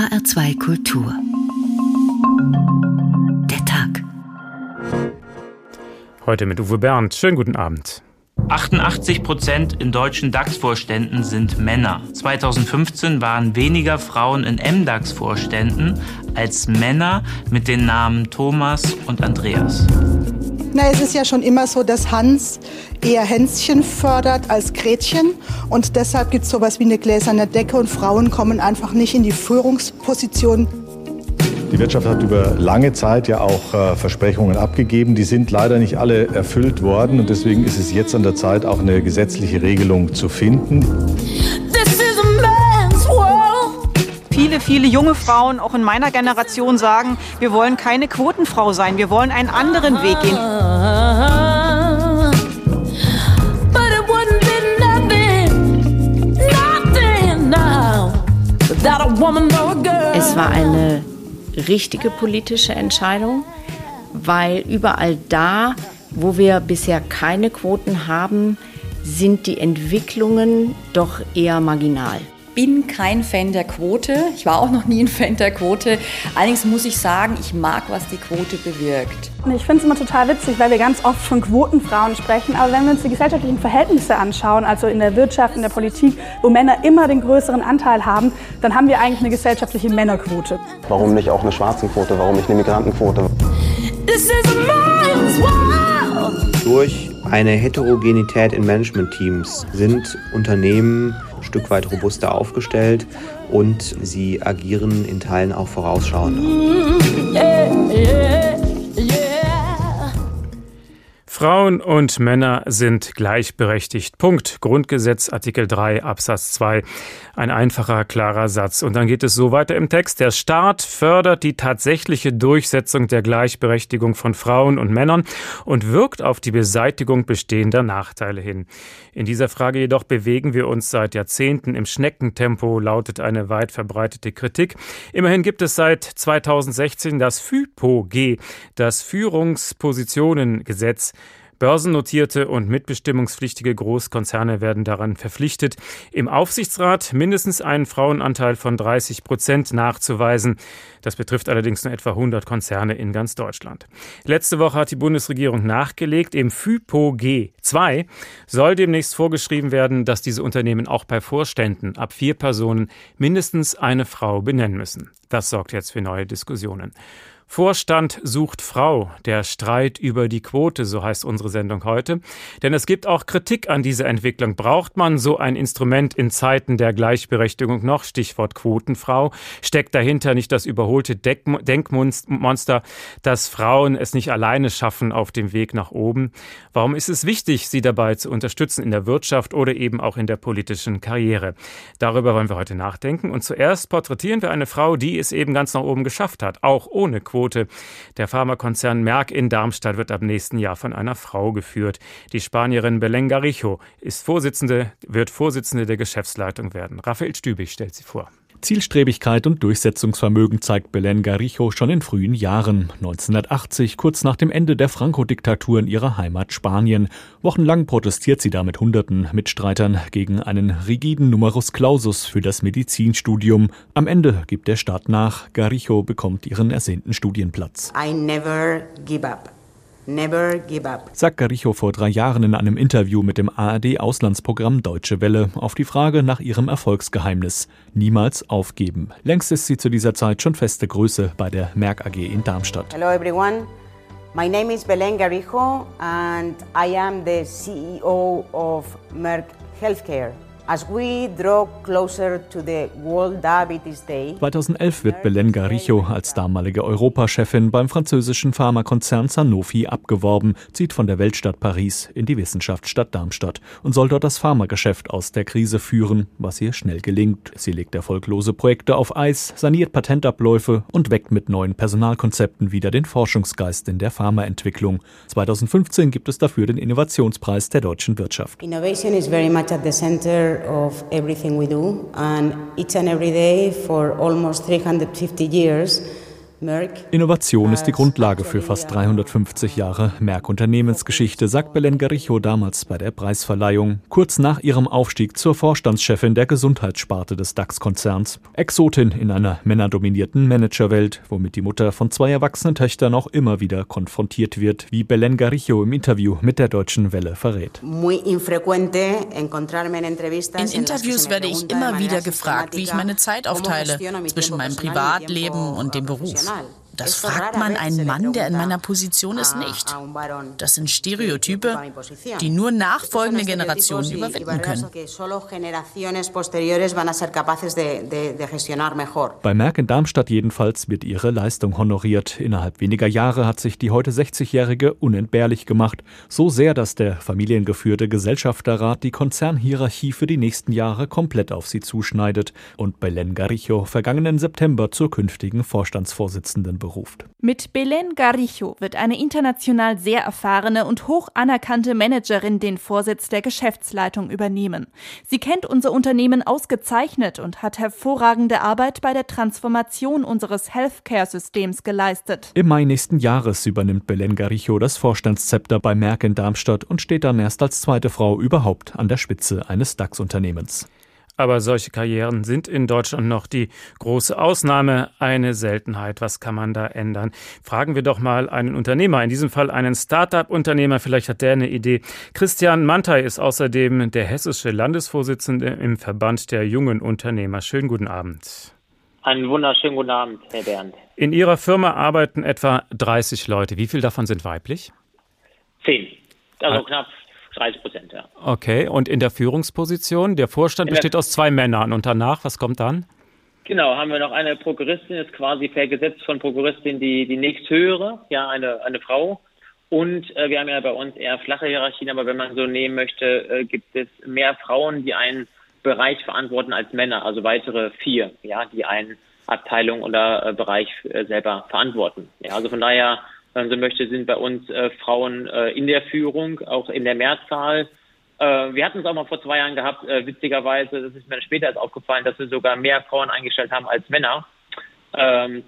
HR2 Kultur. Der Tag. Heute mit Uwe Bernd. Schönen guten Abend. 88 Prozent in deutschen DAX-Vorständen sind Männer. 2015 waren weniger Frauen in MDAX-Vorständen als Männer mit den Namen Thomas und Andreas. Na, es ist ja schon immer so, dass Hans eher Hänschen fördert als Gretchen. Und deshalb gibt es sowas wie eine gläserne Decke und Frauen kommen einfach nicht in die Führungsposition. Die Wirtschaft hat über lange Zeit ja auch äh, Versprechungen abgegeben. Die sind leider nicht alle erfüllt worden. Und deswegen ist es jetzt an der Zeit, auch eine gesetzliche Regelung zu finden. Viele, viele junge Frauen, auch in meiner Generation, sagen, wir wollen keine Quotenfrau sein, wir wollen einen anderen Weg gehen. Es war eine richtige politische Entscheidung, weil überall da, wo wir bisher keine Quoten haben, sind die Entwicklungen doch eher marginal bin kein Fan der Quote. Ich war auch noch nie ein Fan der Quote. Allerdings muss ich sagen, ich mag, was die Quote bewirkt. Ich finde es immer total witzig, weil wir ganz oft von Quotenfrauen sprechen. Aber wenn wir uns die gesellschaftlichen Verhältnisse anschauen, also in der Wirtschaft, in der Politik, wo Männer immer den größeren Anteil haben, dann haben wir eigentlich eine gesellschaftliche Männerquote. Warum nicht auch eine Schwarzenquote? Warum nicht eine Migrantenquote? Durch eine Heterogenität in Managementteams sind Unternehmen ein Stück weit robuster aufgestellt und sie agieren in Teilen auch vorausschauend. Yeah, yeah. Frauen und Männer sind gleichberechtigt. Punkt. Grundgesetz Artikel 3 Absatz 2. Ein einfacher, klarer Satz. Und dann geht es so weiter im Text. Der Staat fördert die tatsächliche Durchsetzung der Gleichberechtigung von Frauen und Männern und wirkt auf die Beseitigung bestehender Nachteile hin. In dieser Frage jedoch bewegen wir uns seit Jahrzehnten im Schneckentempo, lautet eine weit verbreitete Kritik. Immerhin gibt es seit 2016 das FIPO-G, das Führungspositionengesetz. Börsennotierte und mitbestimmungspflichtige Großkonzerne werden daran verpflichtet, im Aufsichtsrat mindestens einen Frauenanteil von 30 Prozent nachzuweisen. Das betrifft allerdings nur etwa 100 Konzerne in ganz Deutschland. Letzte Woche hat die Bundesregierung nachgelegt. Im FIPO G2 soll demnächst vorgeschrieben werden, dass diese Unternehmen auch bei Vorständen ab vier Personen mindestens eine Frau benennen müssen. Das sorgt jetzt für neue Diskussionen. Vorstand sucht Frau, der Streit über die Quote, so heißt unsere Sendung heute. Denn es gibt auch Kritik an dieser Entwicklung. Braucht man so ein Instrument in Zeiten der Gleichberechtigung noch? Stichwort Quotenfrau. Steckt dahinter nicht das überholte Denkmonster, dass Frauen es nicht alleine schaffen auf dem Weg nach oben? Warum ist es wichtig, sie dabei zu unterstützen in der Wirtschaft oder eben auch in der politischen Karriere? Darüber wollen wir heute nachdenken. Und zuerst porträtieren wir eine Frau, die es eben ganz nach oben geschafft hat, auch ohne Quote. Quote. Der Pharmakonzern Merck in Darmstadt wird ab nächsten Jahr von einer Frau geführt. Die Spanierin Belén Garijo ist Vorsitzende, wird Vorsitzende der Geschäftsleitung werden. Raphael Stübig stellt sie vor. Zielstrebigkeit und Durchsetzungsvermögen zeigt Belén Garijo schon in frühen Jahren. 1980, kurz nach dem Ende der Franco-Diktatur in ihrer Heimat Spanien. Wochenlang protestiert sie da mit hunderten Mitstreitern gegen einen rigiden Numerus Clausus für das Medizinstudium. Am Ende gibt der Staat nach. Garijo bekommt ihren ersehnten Studienplatz. I never give up. Never give up. Sagt Garicho vor drei Jahren in einem Interview mit dem ARD-Auslandsprogramm Deutsche Welle auf die Frage nach ihrem Erfolgsgeheimnis. Niemals aufgeben. Längst ist sie zu dieser Zeit schon feste Größe bei der Merck AG in Darmstadt. Hello everyone. My name is Belén Garijo and I am the CEO of Merck Healthcare. 2011 wird Belén Garijo als damalige Europachefin beim französischen Pharmakonzern Sanofi abgeworben, zieht von der Weltstadt Paris in die Wissenschaftsstadt Darmstadt und soll dort das Pharmageschäft aus der Krise führen, was ihr schnell gelingt. Sie legt erfolglose Projekte auf Eis, saniert Patentabläufe und weckt mit neuen Personalkonzepten wieder den Forschungsgeist in der Pharmaentwicklung. 2015 gibt es dafür den Innovationspreis der deutschen Wirtschaft. Innovation is very much at the center of everything we do, and each and every day for almost 350 years, Innovation ist die Grundlage für fast 350 Jahre Merck-Unternehmensgeschichte, sagt Belen Garicho damals bei der Preisverleihung, kurz nach ihrem Aufstieg zur Vorstandschefin der Gesundheitssparte des DAX-Konzerns. Exotin in einer männerdominierten Managerwelt, womit die Mutter von zwei erwachsenen Töchtern auch immer wieder konfrontiert wird, wie Belen Garicho im Interview mit der Deutschen Welle verrät. In Interviews werde ich immer wieder gefragt, wie ich meine Zeit aufteile zwischen meinem Privatleben und dem Beruf. legal. Das fragt man einen Mann, der in meiner Position ist, nicht. Das sind Stereotype, die nur nachfolgende Generationen überwinden können. Bei Merck in Darmstadt jedenfalls wird ihre Leistung honoriert. Innerhalb weniger Jahre hat sich die heute 60-Jährige unentbehrlich gemacht. So sehr, dass der familiengeführte Gesellschafterrat die Konzernhierarchie für die nächsten Jahre komplett auf sie zuschneidet und Belen Garicho vergangenen September zur künftigen Vorstandsvorsitzenden beruft beruft. Mit Belen Garicho wird eine international sehr erfahrene und hoch anerkannte Managerin den Vorsitz der Geschäftsleitung übernehmen. Sie kennt unser Unternehmen ausgezeichnet und hat hervorragende Arbeit bei der Transformation unseres Healthcare-Systems geleistet. Im Mai nächsten Jahres übernimmt Belen Garicho das Vorstandszepter bei Merck in Darmstadt und steht dann erst als zweite Frau überhaupt an der Spitze eines DAX-Unternehmens. Aber solche Karrieren sind in Deutschland noch die große Ausnahme, eine Seltenheit. Was kann man da ändern? Fragen wir doch mal einen Unternehmer, in diesem Fall einen Start-up-Unternehmer. Vielleicht hat der eine Idee. Christian Mantei ist außerdem der hessische Landesvorsitzende im Verband der jungen Unternehmer. Schönen guten Abend. Einen wunderschönen guten Abend, Herr Bernd. In Ihrer Firma arbeiten etwa 30 Leute. Wie viele davon sind weiblich? Zehn. Also ah. knapp 30 Prozent, ja. Okay, und in der Führungsposition? Der Vorstand besteht aus zwei Männern und danach, was kommt dann? Genau, haben wir noch eine Prokuristin, ist quasi per Gesetz von Prokuristin die, die nächsthöhere, ja, eine, eine Frau. Und äh, wir haben ja bei uns eher flache Hierarchien, aber wenn man so nehmen möchte, äh, gibt es mehr Frauen, die einen Bereich verantworten als Männer, also weitere vier, ja, die eine Abteilung oder äh, Bereich äh, selber verantworten. Ja, also von daher man so möchte, sind bei uns äh, Frauen äh, in der Führung, auch in der Mehrzahl. Äh, wir hatten es auch mal vor zwei Jahren gehabt, äh, witzigerweise, das ist mir später erst aufgefallen, dass wir sogar mehr Frauen eingestellt haben als Männer. Ähm,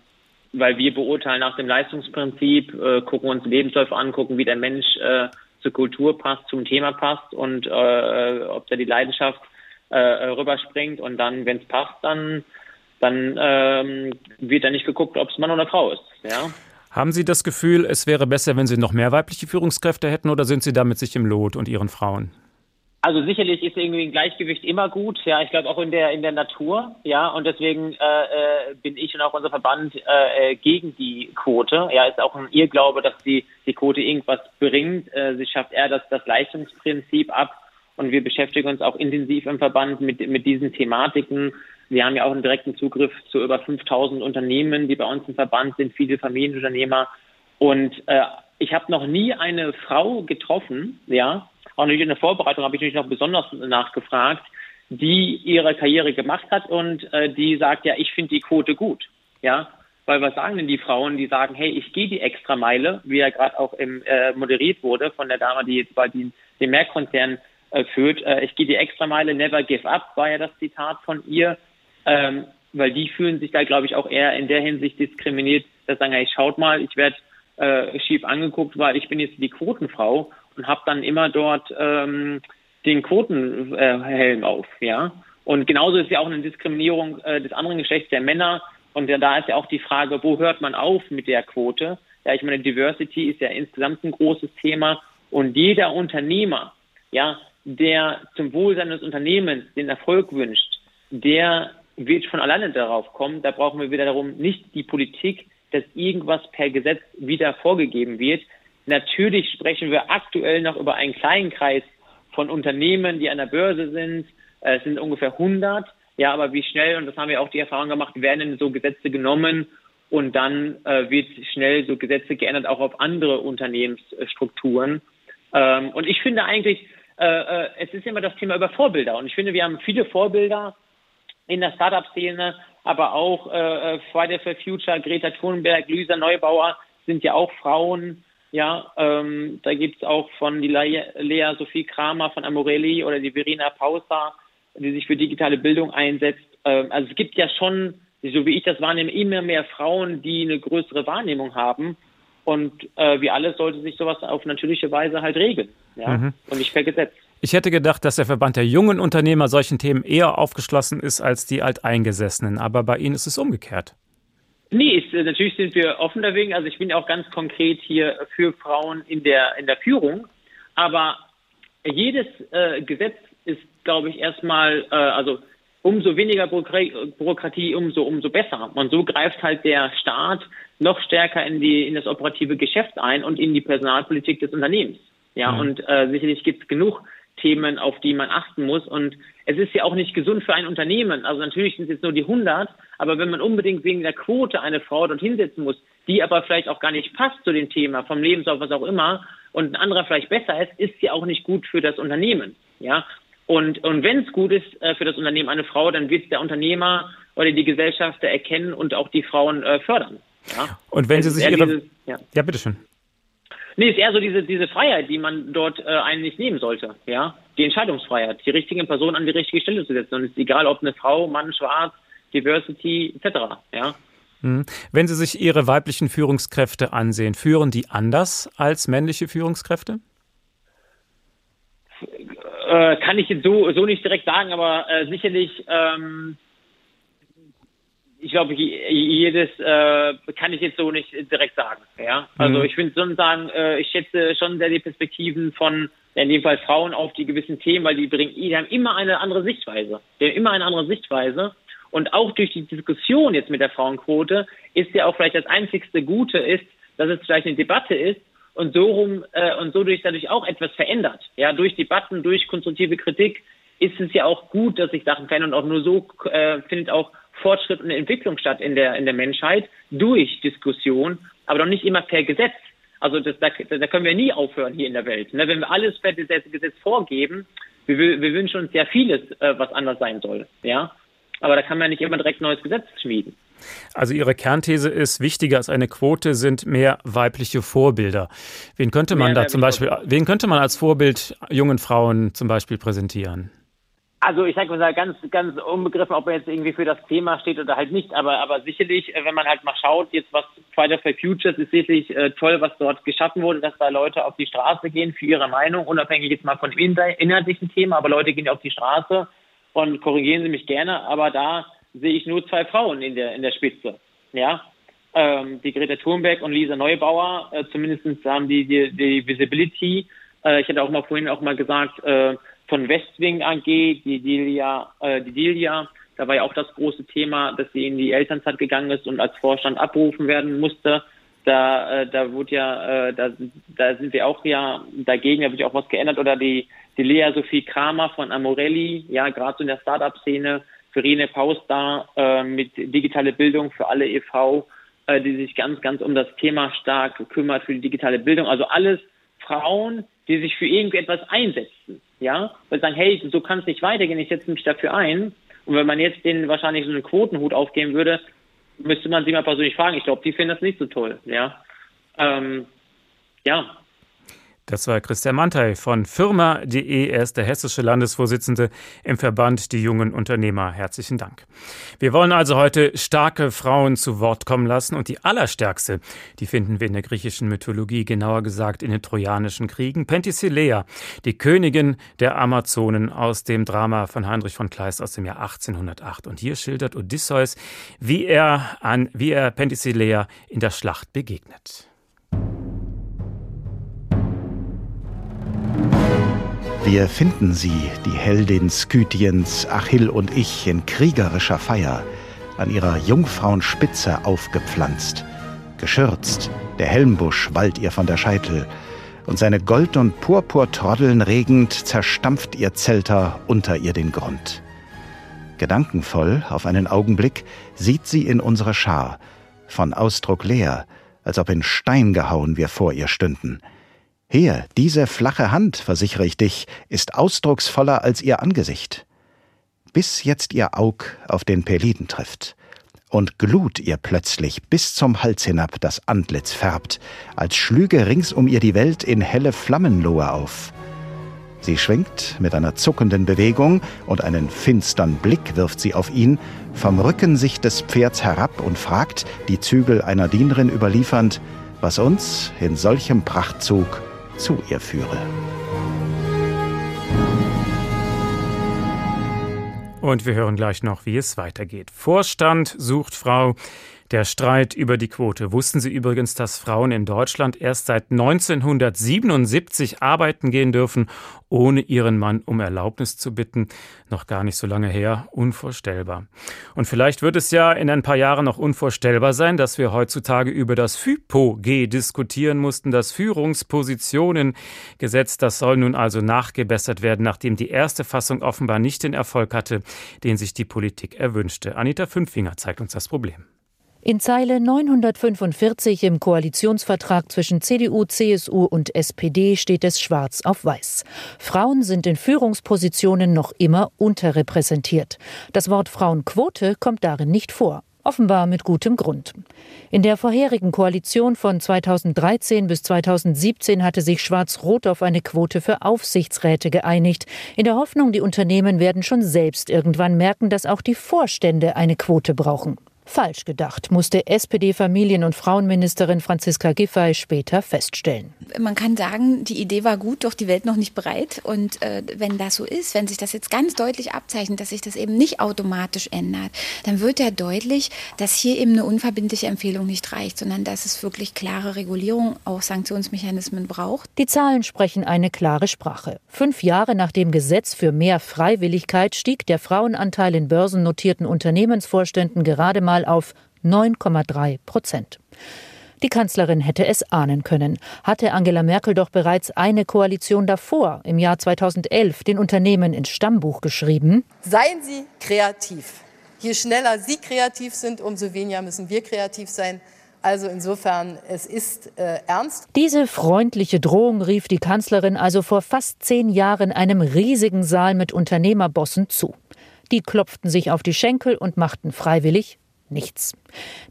weil wir beurteilen nach dem Leistungsprinzip, äh, gucken uns Lebensläufe an, gucken, wie der Mensch äh, zur Kultur passt, zum Thema passt und äh, ob da die Leidenschaft äh, rüberspringt und dann, wenn es passt, dann dann ähm, wird da nicht geguckt, ob es Mann oder Frau ist. Ja. Haben Sie das Gefühl, es wäre besser, wenn Sie noch mehr weibliche Führungskräfte hätten oder sind Sie damit sich im Lot und Ihren Frauen? Also sicherlich ist irgendwie ein Gleichgewicht immer gut, ja, ich glaube auch in der in der Natur, ja, und deswegen äh, äh, bin ich und auch unser Verband äh, äh, gegen die Quote. Ja, ist auch ein Irrglaube, dass die die Quote irgendwas bringt. Äh, sie schafft eher das das Leistungsprinzip ab und wir beschäftigen uns auch intensiv im Verband mit mit diesen Thematiken wir haben ja auch einen direkten Zugriff zu über 5000 Unternehmen, die bei uns im Verband sind, viele Familienunternehmer. Und äh, ich habe noch nie eine Frau getroffen, ja, auch nicht in der Vorbereitung habe ich natürlich noch besonders nachgefragt, die ihre Karriere gemacht hat und äh, die sagt, ja, ich finde die Quote gut, ja, weil was sagen denn die Frauen, die sagen, hey, ich gehe die extra Meile, wie ja gerade auch im, äh, moderiert wurde von der Dame, die jetzt bei den, den Merckkonzern äh, führt, äh, ich gehe die extra Meile, never give up, war ja das Zitat von ihr ähm, weil die fühlen sich da, glaube ich, auch eher in der Hinsicht diskriminiert, dass sagen, hey, schaut mal, ich werde äh, schief angeguckt, weil ich bin jetzt die Quotenfrau und habe dann immer dort ähm, den Quotenhelm äh, auf, ja. Und genauso ist ja auch eine Diskriminierung äh, des anderen Geschlechts der Männer. Und ja, da ist ja auch die Frage, wo hört man auf mit der Quote? Ja, ich meine, Diversity ist ja insgesamt ein großes Thema. Und jeder Unternehmer, ja, der zum Wohl seines Unternehmens den Erfolg wünscht, der wird von alleine darauf kommen. Da brauchen wir wieder darum, nicht die Politik, dass irgendwas per Gesetz wieder vorgegeben wird. Natürlich sprechen wir aktuell noch über einen kleinen Kreis von Unternehmen, die an der Börse sind. Es sind ungefähr 100. Ja, aber wie schnell, und das haben wir auch die Erfahrung gemacht, werden so Gesetze genommen und dann äh, wird schnell so Gesetze geändert, auch auf andere Unternehmensstrukturen. Ähm, und ich finde eigentlich, äh, äh, es ist immer das Thema über Vorbilder. Und ich finde, wir haben viele Vorbilder in der Startup-Szene, aber auch äh, Friday for Future, Greta Thunberg, Luisa Neubauer sind ja auch Frauen. Ja, ähm, da gibt's auch von die Lea, Sophie Kramer von Amorelli oder die Verena Pausa, die sich für digitale Bildung einsetzt. Ähm, also es gibt ja schon so wie ich das wahrnehme, immer mehr Frauen, die eine größere Wahrnehmung haben. Und äh, wie alles sollte sich sowas auf natürliche Weise halt regeln. Ja? Mhm. Und nicht per Gesetz. Ich hätte gedacht, dass der Verband der jungen Unternehmer solchen Themen eher aufgeschlossen ist als die Alteingesessenen. Aber bei Ihnen ist es umgekehrt. Nee, ist, äh, natürlich sind wir offen dagegen. Also ich bin auch ganz konkret hier für Frauen in der, in der Führung. Aber jedes äh, Gesetz ist, glaube ich, erstmal, äh, also umso weniger Bürokratie, umso, umso besser. Und so greift halt der Staat noch stärker in, die, in das operative Geschäft ein und in die Personalpolitik des Unternehmens. Ja, mhm. und äh, sicherlich gibt es genug Themen, auf die man achten muss. Und es ist ja auch nicht gesund für ein Unternehmen. Also natürlich sind es jetzt nur die 100, aber wenn man unbedingt wegen der Quote eine Frau dort hinsetzen muss, die aber vielleicht auch gar nicht passt zu dem Thema, vom Lebenslauf, was auch immer, und ein anderer vielleicht besser ist, ist sie auch nicht gut für das Unternehmen. Ja, und, und wenn es gut ist äh, für das Unternehmen eine Frau, dann wird der Unternehmer oder die Gesellschaft erkennen und auch die Frauen äh, fördern. Ja? Und wenn Sie sich Ihre... Dieses, ja. ja, bitteschön. Nee, ist eher so diese, diese Freiheit, die man dort äh, eigentlich nehmen sollte. Ja, die Entscheidungsfreiheit, die richtigen Personen an die richtige Stelle zu setzen. Und es ist egal, ob eine Frau, Mann, Schwarz, Diversity etc. Ja. Hm. Wenn Sie sich Ihre weiblichen Führungskräfte ansehen, führen die anders als männliche Führungskräfte? Äh, kann ich jetzt so, so nicht direkt sagen, aber äh, sicherlich ähm, ich glaube, jedes äh, kann ich jetzt so nicht direkt sagen. Ja, also mhm. ich finde schon sagen, äh, ich schätze schon sehr die Perspektiven von in dem Fall Frauen auf die gewissen Themen, weil die bringen, die haben immer eine andere Sichtweise. Die haben immer eine andere Sichtweise. Und auch durch die Diskussion jetzt mit der Frauenquote ist ja auch vielleicht das einzigste Gute ist, dass es vielleicht eine Debatte ist und so rum äh, und so durch dadurch auch etwas verändert. Ja, durch Debatten, durch konstruktive Kritik ist es ja auch gut, dass sich Sachen verändern und auch nur so äh, findet auch Fortschritt und Entwicklung statt in der, in der Menschheit durch Diskussion, aber doch nicht immer per Gesetz. Also das, da, da können wir nie aufhören hier in der Welt. Ne? Wenn wir alles per Gesetz, Gesetz vorgeben, wir, wir wünschen uns ja vieles, äh, was anders sein soll. Ja, aber da kann man nicht immer direkt ein neues Gesetz schmieden. Also Ihre Kernthese ist, wichtiger als eine Quote sind mehr weibliche Vorbilder. Wen könnte man mehr da zum Beispiel, wen könnte man als Vorbild jungen Frauen zum Beispiel präsentieren? Also ich sage mal ganz, ganz unbegriffen, ob er jetzt irgendwie für das Thema steht oder halt nicht, aber, aber sicherlich, äh, wenn man halt mal schaut, jetzt was Friday for Futures ist sicherlich äh, toll, was dort geschaffen wurde, dass da Leute auf die Straße gehen für ihre Meinung, unabhängig jetzt mal von dem inhaltlichen Thema, aber Leute gehen ja auf die Straße und korrigieren Sie mich gerne, aber da sehe ich nur zwei Frauen in der, in der Spitze, ja. Ähm, die Greta Thunberg und Lisa Neubauer, äh, zumindest haben die, die, die Visibility. Äh, ich hatte auch mal vorhin auch mal gesagt, äh, von Westwing AG, die Delia, äh, die Delia, da war ja auch das große Thema, dass sie in die Elternzeit gegangen ist und als Vorstand abberufen werden musste. Da, äh, da wurde ja, äh, da, da sind wir auch ja dagegen, da wird ja auch was geändert. Oder die, die Lea Sophie Kramer von Amorelli, ja, gerade so in der Startup-Szene, Verene Paus da äh, mit digitale Bildung für alle e.V., äh, die sich ganz, ganz um das Thema stark kümmert für die digitale Bildung. Also alles Frauen, die sich für irgendetwas einsetzen ja, weil sagen, hey, so kann es nicht weitergehen, ich setze mich dafür ein. Und wenn man jetzt denen wahrscheinlich so einen Quotenhut aufgeben würde, müsste man sie mal persönlich fragen. Ich glaube, die finden das nicht so toll, ja. Ähm, ja, das war Christian Mantei von Firma.de. Er ist der hessische Landesvorsitzende im Verband Die jungen Unternehmer. Herzlichen Dank. Wir wollen also heute starke Frauen zu Wort kommen lassen und die allerstärkste, die finden wir in der griechischen Mythologie, genauer gesagt in den Trojanischen Kriegen. Penthesilea, die Königin der Amazonen aus dem Drama von Heinrich von Kleist aus dem Jahr 1808. Und hier schildert Odysseus, wie er an, wie er Penthesilea in der Schlacht begegnet. Wir finden sie, die Heldin Skythiens, Achill und ich, in kriegerischer Feier, an ihrer Jungfrauenspitze aufgepflanzt. Geschürzt, der Helmbusch wallt ihr von der Scheitel, und seine Gold- und Purpurtroddeln regend zerstampft ihr Zelter unter ihr den Grund. Gedankenvoll, auf einen Augenblick, sieht sie in unsere Schar, von Ausdruck leer, als ob in Stein gehauen wir vor ihr stünden – hier, diese flache Hand, versichere ich dich, ist ausdrucksvoller als ihr Angesicht. Bis jetzt ihr Aug auf den Peliden trifft und Glut ihr plötzlich bis zum Hals hinab das Antlitz färbt, als schlüge rings um ihr die Welt in helle Flammenlohe auf. Sie schwingt mit einer zuckenden Bewegung und einen finstern Blick wirft sie auf ihn, vom Rücken sich des Pferds herab und fragt, die Zügel einer Dienerin überliefernd, was uns in solchem Prachtzug zu ihr führe. Und wir hören gleich noch, wie es weitergeht. Vorstand sucht Frau. Der Streit über die Quote. Wussten Sie übrigens, dass Frauen in Deutschland erst seit 1977 arbeiten gehen dürfen, ohne ihren Mann um Erlaubnis zu bitten? Noch gar nicht so lange her. Unvorstellbar. Und vielleicht wird es ja in ein paar Jahren noch unvorstellbar sein, dass wir heutzutage über das FIPO-G diskutieren mussten, das Führungspositionengesetz. Das soll nun also nachgebessert werden, nachdem die erste Fassung offenbar nicht den Erfolg hatte, den sich die Politik erwünschte. Anita Fünffinger zeigt uns das Problem. In Zeile 945 im Koalitionsvertrag zwischen CDU, CSU und SPD steht es schwarz auf weiß. Frauen sind in Führungspositionen noch immer unterrepräsentiert. Das Wort Frauenquote kommt darin nicht vor. Offenbar mit gutem Grund. In der vorherigen Koalition von 2013 bis 2017 hatte sich Schwarz-Rot auf eine Quote für Aufsichtsräte geeinigt, in der Hoffnung, die Unternehmen werden schon selbst irgendwann merken, dass auch die Vorstände eine Quote brauchen. Falsch gedacht, musste SPD-Familien- und Frauenministerin Franziska Giffey später feststellen. Man kann sagen, die Idee war gut, doch die Welt noch nicht bereit. Und äh, wenn das so ist, wenn sich das jetzt ganz deutlich abzeichnet, dass sich das eben nicht automatisch ändert, dann wird ja deutlich, dass hier eben eine unverbindliche Empfehlung nicht reicht, sondern dass es wirklich klare Regulierung, auch Sanktionsmechanismen braucht. Die Zahlen sprechen eine klare Sprache. Fünf Jahre nach dem Gesetz für mehr Freiwilligkeit stieg der Frauenanteil in börsennotierten Unternehmensvorständen gerade mal mal auf 9,3 Prozent. Die Kanzlerin hätte es ahnen können, hatte Angela Merkel doch bereits eine Koalition davor, im Jahr 2011, den Unternehmen ins Stammbuch geschrieben. Seien Sie kreativ. Je schneller Sie kreativ sind, umso weniger müssen wir kreativ sein. Also insofern, es ist äh, ernst. Diese freundliche Drohung rief die Kanzlerin also vor fast zehn Jahren einem riesigen Saal mit Unternehmerbossen zu. Die klopften sich auf die Schenkel und machten freiwillig nichts.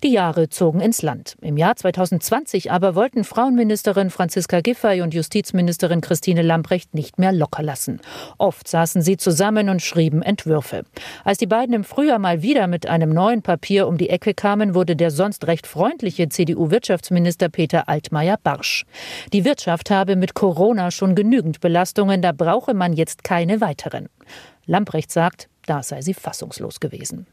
Die Jahre zogen ins Land. Im Jahr 2020 aber wollten Frauenministerin Franziska Giffey und Justizministerin Christine Lambrecht nicht mehr locker lassen. Oft saßen sie zusammen und schrieben Entwürfe. Als die beiden im Frühjahr mal wieder mit einem neuen Papier um die Ecke kamen, wurde der sonst recht freundliche CDU-Wirtschaftsminister Peter Altmaier barsch. Die Wirtschaft habe mit Corona schon genügend Belastungen, da brauche man jetzt keine weiteren. Lambrecht sagt, da sei sie fassungslos gewesen.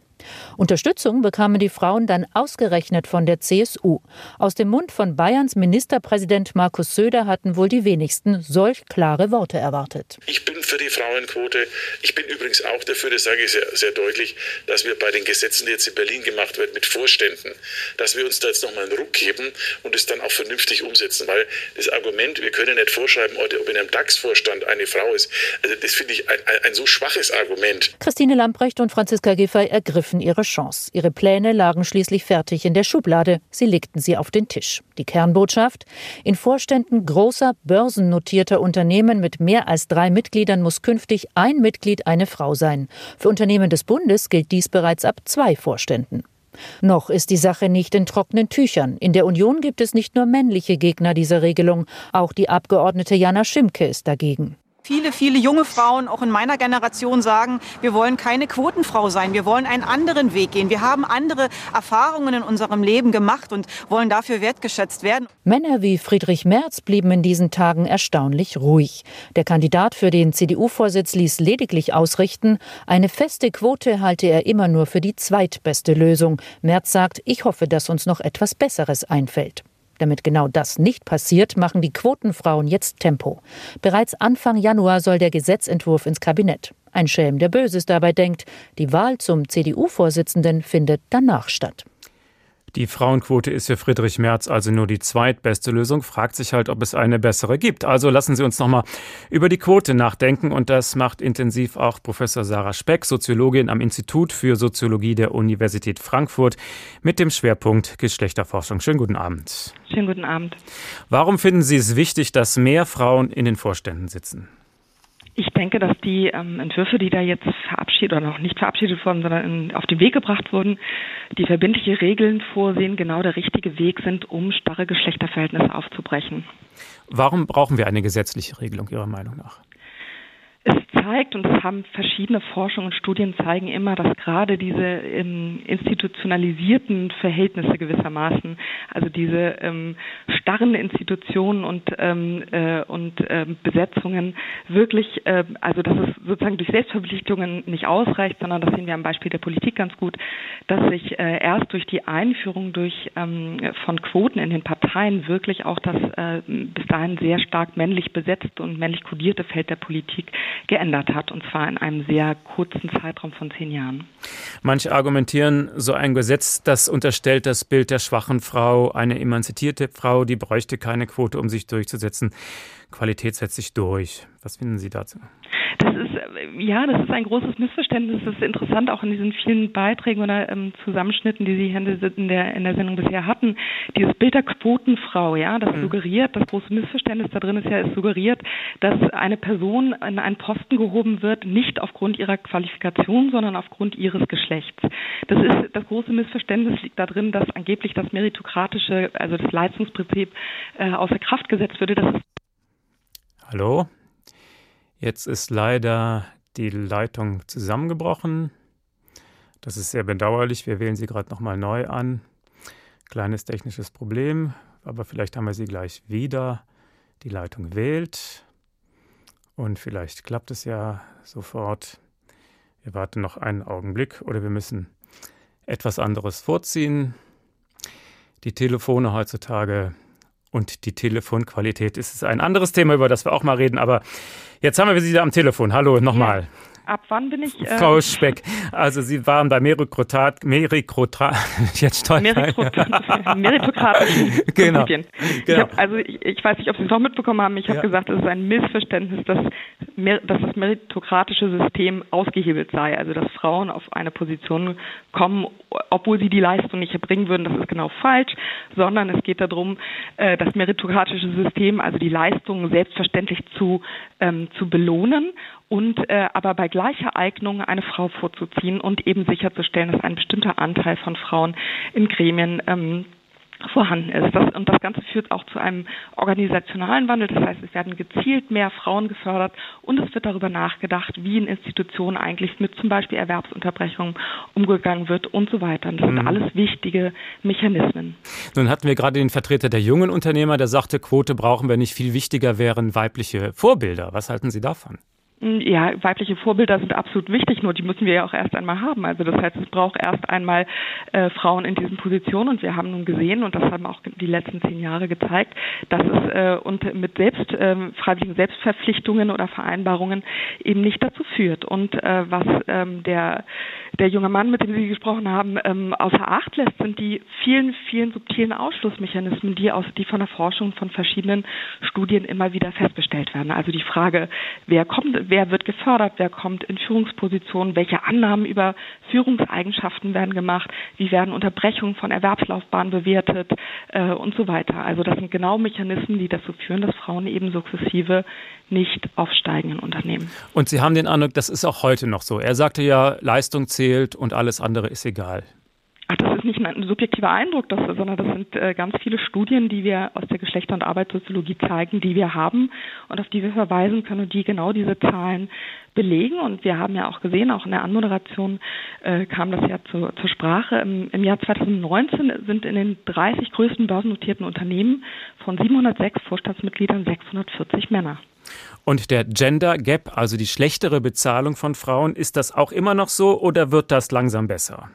Unterstützung bekamen die Frauen dann ausgerechnet von der CSU. Aus dem Mund von Bayerns Ministerpräsident Markus Söder hatten wohl die wenigsten solch klare Worte erwartet. Ich bin für die Frauenquote. Ich bin übrigens auch dafür, das sage ich sehr, sehr deutlich, dass wir bei den Gesetzen, die jetzt in Berlin gemacht werden, mit Vorständen, dass wir uns da jetzt nochmal einen Ruck geben und es dann auch vernünftig umsetzen. Weil das Argument, wir können nicht vorschreiben, ob in einem DAX-Vorstand eine Frau ist, also das finde ich ein, ein, ein so schwaches Argument. Christine Lamprecht und Franziska Giffey ergriffen ergriffen ihre Chance. Ihre Pläne lagen schließlich fertig in der Schublade. Sie legten sie auf den Tisch. Die Kernbotschaft? In Vorständen großer börsennotierter Unternehmen mit mehr als drei Mitgliedern muss künftig ein Mitglied eine Frau sein. Für Unternehmen des Bundes gilt dies bereits ab zwei Vorständen. Noch ist die Sache nicht in trockenen Tüchern. In der Union gibt es nicht nur männliche Gegner dieser Regelung, auch die Abgeordnete Jana Schimke ist dagegen. Viele, viele junge Frauen, auch in meiner Generation, sagen, wir wollen keine Quotenfrau sein, wir wollen einen anderen Weg gehen. Wir haben andere Erfahrungen in unserem Leben gemacht und wollen dafür wertgeschätzt werden. Männer wie Friedrich Merz blieben in diesen Tagen erstaunlich ruhig. Der Kandidat für den CDU-Vorsitz ließ lediglich ausrichten, eine feste Quote halte er immer nur für die zweitbeste Lösung. Merz sagt, ich hoffe, dass uns noch etwas Besseres einfällt. Damit genau das nicht passiert, machen die Quotenfrauen jetzt Tempo. Bereits Anfang Januar soll der Gesetzentwurf ins Kabinett. Ein Schelm, der Böses dabei denkt, die Wahl zum CDU-Vorsitzenden findet danach statt. Die Frauenquote ist für Friedrich Merz also nur die zweitbeste Lösung, fragt sich halt, ob es eine bessere gibt. Also lassen Sie uns nochmal über die Quote nachdenken und das macht intensiv auch Professor Sarah Speck, Soziologin am Institut für Soziologie der Universität Frankfurt mit dem Schwerpunkt Geschlechterforschung. Schönen guten Abend. Schönen guten Abend. Warum finden Sie es wichtig, dass mehr Frauen in den Vorständen sitzen? Ich denke, dass die ähm, Entwürfe, die da jetzt verabschiedet oder noch nicht verabschiedet wurden, sondern in, auf den Weg gebracht wurden, die verbindliche Regeln vorsehen, genau der richtige Weg sind, um starre Geschlechterverhältnisse aufzubrechen. Warum brauchen wir eine gesetzliche Regelung Ihrer Meinung nach? Zeigt, und das haben verschiedene Forschungen und Studien zeigen immer, dass gerade diese ähm, institutionalisierten Verhältnisse gewissermaßen, also diese ähm, starren Institutionen und, ähm, äh, und ähm, Besetzungen wirklich, äh, also dass es sozusagen durch Selbstverpflichtungen nicht ausreicht, sondern das sehen wir am Beispiel der Politik ganz gut, dass sich äh, erst durch die Einführung durch ähm, von Quoten in den Parteien wirklich auch das äh, bis dahin sehr stark männlich besetzte und männlich kodierte Feld der Politik geändert hat, und zwar in einem sehr kurzen Zeitraum von zehn Jahren. Manche argumentieren, so ein Gesetz, das unterstellt das Bild der schwachen Frau, eine emanzipierte Frau, die bräuchte keine Quote, um sich durchzusetzen. Qualität setzt sich durch. Was finden Sie dazu? Das ist ja, das ist ein großes Missverständnis. Das ist interessant auch in diesen vielen Beiträgen oder ähm, Zusammenschnitten, die Sie in der in der Sendung bisher hatten. Dieses Bild der Quotenfrau, ja, das mhm. suggeriert, das große Missverständnis da drin ist ja, es suggeriert, dass eine Person in einen Posten gehoben wird, nicht aufgrund ihrer Qualifikation, sondern aufgrund ihres Geschlechts. Das ist das große Missverständnis liegt da drin, dass angeblich das meritokratische, also das Leistungsprinzip äh, außer Kraft gesetzt würde. Das Hallo? Jetzt ist leider die Leitung zusammengebrochen. Das ist sehr bedauerlich. Wir wählen sie gerade nochmal neu an. Kleines technisches Problem, aber vielleicht haben wir sie gleich wieder. Die Leitung wählt und vielleicht klappt es ja sofort. Wir warten noch einen Augenblick oder wir müssen etwas anderes vorziehen. Die Telefone heutzutage und die Telefonqualität ist ein anderes Thema, über das wir auch mal reden. Aber jetzt haben wir Sie da am Telefon. Hallo nochmal. Ab wann bin ich? Äh Frau Speck, also Sie waren bei Merikrotat, Merikrotat, jetzt stolz. Meritokratischen genau. genau. Ich hab, also ich, ich, weiß nicht, ob Sie es noch mitbekommen haben. Ich habe ja. gesagt, es ist ein Missverständnis, dass, dass das meritokratische System ausgehebelt sei. Also dass Frauen auf eine Position kommen, obwohl sie die Leistung nicht erbringen würden. Das ist genau falsch, sondern es geht darum, äh, das meritokratische System, also die Leistungen selbstverständlich zu, ähm, zu belohnen und äh, aber bei gleicher Eignung eine Frau vorzuziehen und eben sicherzustellen, dass ein bestimmter Anteil von Frauen in Gremien ähm, vorhanden ist. Das, und das Ganze führt auch zu einem organisationalen Wandel. Das heißt, es werden gezielt mehr Frauen gefördert und es wird darüber nachgedacht, wie in Institutionen eigentlich mit zum Beispiel Erwerbsunterbrechungen umgegangen wird und so weiter. Und das mhm. sind alles wichtige Mechanismen. Nun hatten wir gerade den Vertreter der jungen Unternehmer, der sagte, Quote brauchen wir nicht. Viel wichtiger wären weibliche Vorbilder. Was halten Sie davon? Ja, weibliche Vorbilder sind absolut wichtig, nur die müssen wir ja auch erst einmal haben. Also das heißt, es braucht erst einmal äh, Frauen in diesen Positionen und wir haben nun gesehen und das haben auch die letzten zehn Jahre gezeigt, dass es äh, und mit selbst äh, freiwilligen Selbstverpflichtungen oder Vereinbarungen eben nicht dazu führt. Und äh, was ähm, der der junge Mann, mit dem Sie gesprochen haben, ähm, außer Acht lässt, sind die vielen, vielen subtilen Ausschlussmechanismen, die aus die von der Forschung von verschiedenen Studien immer wieder festgestellt werden. Also die Frage, wer kommt wer wird gefördert, wer kommt in Führungspositionen, welche Annahmen über Führungseigenschaften werden gemacht, wie werden Unterbrechungen von Erwerbslaufbahnen bewertet äh, und so weiter. Also das sind genau Mechanismen, die dazu führen, dass Frauen eben sukzessive nicht aufsteigen in Unternehmen. Und Sie haben den Eindruck, das ist auch heute noch so. Er sagte ja, Leistung zählt und alles andere ist egal. Das ist nicht ein subjektiver Eindruck, das, sondern das sind äh, ganz viele Studien, die wir aus der Geschlechter- und Arbeitssoziologie zeigen, die wir haben und auf die wir verweisen können und die genau diese Zahlen belegen. Und wir haben ja auch gesehen, auch in der Anmoderation äh, kam das ja zu, zur Sprache. Im, Im Jahr 2019 sind in den 30 größten börsennotierten Unternehmen von 706 Vorstandsmitgliedern 640 Männer. Und der Gender Gap, also die schlechtere Bezahlung von Frauen, ist das auch immer noch so oder wird das langsam besser?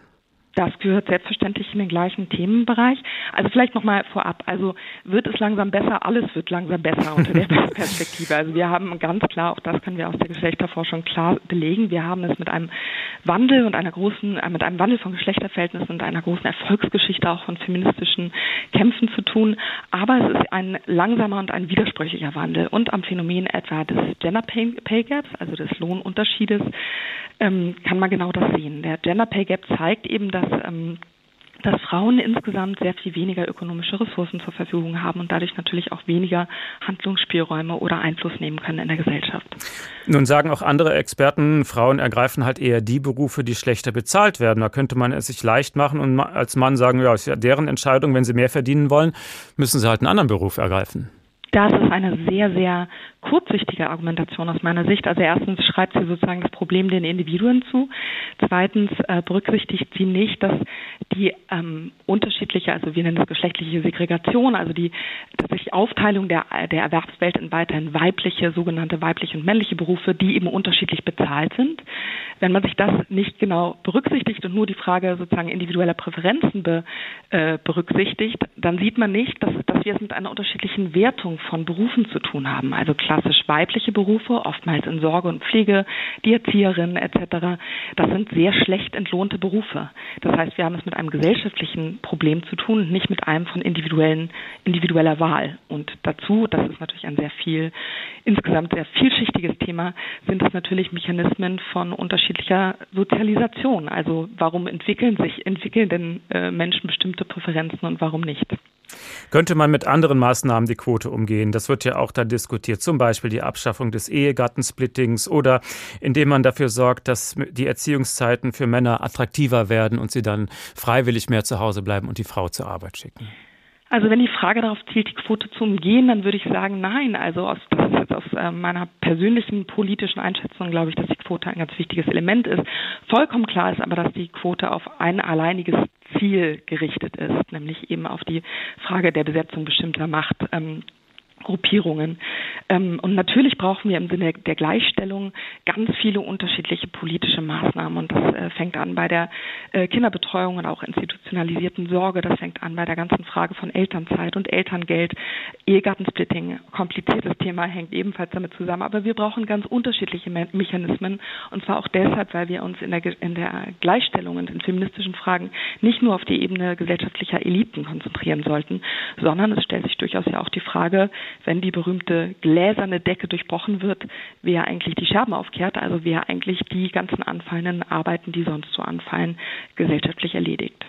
Das gehört selbstverständlich in den gleichen Themenbereich. Also vielleicht nochmal vorab. Also wird es langsam besser? Alles wird langsam besser unter der Perspektive. Also wir haben ganz klar, auch das können wir aus der Geschlechterforschung klar belegen. Wir haben es mit einem Wandel und einer großen, äh, mit einem Wandel von Geschlechterverhältnissen und einer großen Erfolgsgeschichte auch von feministischen Kämpfen zu tun. Aber es ist ein langsamer und ein widersprüchlicher Wandel. Und am Phänomen etwa des Gender Pay, Pay Gaps, also des Lohnunterschiedes, ähm, kann man genau das sehen. Der Gender Pay Gap zeigt eben, dass ähm, dass Frauen insgesamt sehr viel weniger ökonomische Ressourcen zur Verfügung haben und dadurch natürlich auch weniger Handlungsspielräume oder Einfluss nehmen können in der Gesellschaft. Nun sagen auch andere Experten, Frauen ergreifen halt eher die Berufe, die schlechter bezahlt werden. Da könnte man es sich leicht machen und als Mann sagen, ja, ist ja deren Entscheidung, wenn sie mehr verdienen wollen, müssen sie halt einen anderen Beruf ergreifen. Das ist eine sehr, sehr kurzsichtige Argumentation aus meiner Sicht. Also erstens schreibt sie sozusagen das Problem den Individuen zu. Zweitens äh, berücksichtigt sie nicht, dass die ähm, unterschiedliche, also wir nennen das geschlechtliche Segregation, also die tatsächlich Aufteilung der, der Erwerbswelt in weiterhin weibliche, sogenannte weibliche und männliche Berufe, die eben unterschiedlich bezahlt sind. Wenn man sich das nicht genau berücksichtigt und nur die Frage sozusagen individueller Präferenzen be, äh, berücksichtigt, dann sieht man nicht, dass, wir es mit einer unterschiedlichen Wertung von Berufen zu tun haben. Also klassisch weibliche Berufe, oftmals in Sorge und Pflege, die Erzieherin etc. Das sind sehr schlecht entlohnte Berufe. Das heißt, wir haben es mit einem gesellschaftlichen Problem zu tun, nicht mit einem von individuellen, individueller Wahl. Und dazu, das ist natürlich ein sehr viel, insgesamt sehr vielschichtiges Thema, sind es natürlich Mechanismen von unterschiedlicher Sozialisation. Also warum entwickeln sich, entwickeln denn äh, Menschen bestimmte Präferenzen und warum nicht? Könnte man mit anderen Maßnahmen die Quote umgehen? Das wird ja auch da diskutiert. Zum Beispiel die Abschaffung des Ehegattensplittings oder indem man dafür sorgt, dass die Erziehungszeiten für Männer attraktiver werden und sie dann freiwillig mehr zu Hause bleiben und die Frau zur Arbeit schicken. Also wenn die Frage darauf zielt, die Quote zu umgehen, dann würde ich sagen, nein. Also aus, das ist jetzt aus äh, meiner persönlichen politischen Einschätzung, glaube ich, dass die Quote ein ganz wichtiges Element ist. Vollkommen klar ist aber, dass die Quote auf ein alleiniges Ziel gerichtet ist, nämlich eben auf die Frage der Besetzung bestimmter Macht. Ähm, Gruppierungen. Ähm, und natürlich brauchen wir im Sinne der Gleichstellung ganz viele unterschiedliche politische Maßnahmen. Und das äh, fängt an bei der äh, Kinderbetreuung und auch institutionalisierten Sorge. Das fängt an bei der ganzen Frage von Elternzeit und Elterngeld. Ehegattensplitting, kompliziertes Thema, hängt ebenfalls damit zusammen. Aber wir brauchen ganz unterschiedliche Me Mechanismen. Und zwar auch deshalb, weil wir uns in der, in der Gleichstellung und in feministischen Fragen nicht nur auf die Ebene gesellschaftlicher Eliten konzentrieren sollten, sondern es stellt sich durchaus ja auch die Frage, wenn die berühmte gläserne Decke durchbrochen wird, wer eigentlich die Scherben aufkehrt, also wer eigentlich die ganzen anfallenden Arbeiten, die sonst so anfallen, gesellschaftlich erledigt.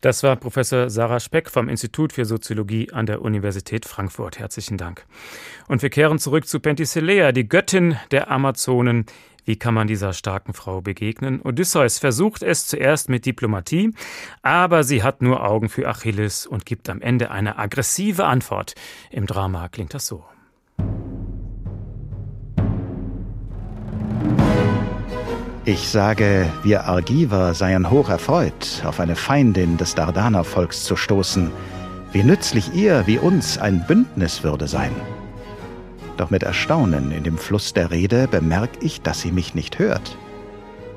Das war Professor Sarah Speck vom Institut für Soziologie an der Universität Frankfurt. Herzlichen Dank. Und wir kehren zurück zu Penthesilea, die Göttin der Amazonen. Wie kann man dieser starken Frau begegnen? Odysseus versucht es zuerst mit Diplomatie, aber sie hat nur Augen für Achilles und gibt am Ende eine aggressive Antwort. Im Drama klingt das so. Ich sage, wir Argiver seien hoch erfreut, auf eine Feindin des Dardanervolks zu stoßen. Wie nützlich ihr wie uns ein Bündnis würde sein. Doch mit Erstaunen in dem Fluss der Rede bemerk ich, dass sie mich nicht hört.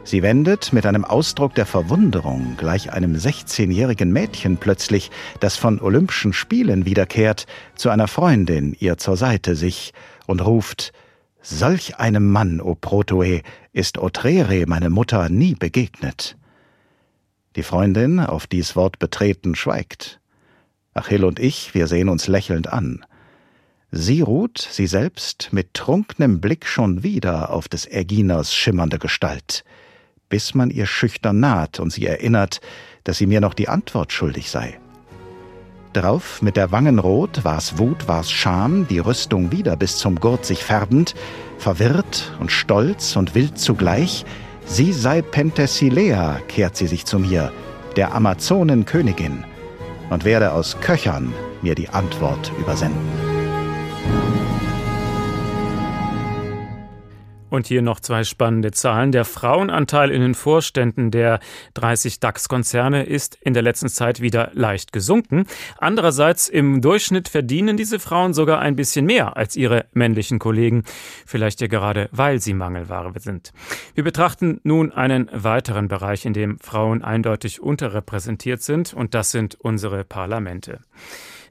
Sie wendet mit einem Ausdruck der Verwunderung gleich einem 16-jährigen Mädchen plötzlich, das von Olympischen Spielen wiederkehrt, zu einer Freundin ihr zur Seite sich und ruft Solch einem Mann, o Protoe, ist Otrere, meine Mutter, nie begegnet. Die Freundin, auf dies Wort betreten, schweigt. Achill und ich, wir sehen uns lächelnd an. Sie ruht, sie selbst, mit trunknem Blick schon wieder auf des Erginers schimmernde Gestalt, bis man ihr schüchtern naht und sie erinnert, dass sie mir noch die Antwort schuldig sei. Drauf mit der Wangen rot, war's Wut, war's Scham, die Rüstung wieder bis zum Gurt sich färbend, verwirrt und stolz und wild zugleich, sie sei Penthesilea, kehrt sie sich zu mir, der Amazonenkönigin, und werde aus Köchern mir die Antwort übersenden. Und hier noch zwei spannende Zahlen. Der Frauenanteil in den Vorständen der 30 DAX-Konzerne ist in der letzten Zeit wieder leicht gesunken. Andererseits im Durchschnitt verdienen diese Frauen sogar ein bisschen mehr als ihre männlichen Kollegen. Vielleicht ja gerade, weil sie Mangelware sind. Wir betrachten nun einen weiteren Bereich, in dem Frauen eindeutig unterrepräsentiert sind, und das sind unsere Parlamente.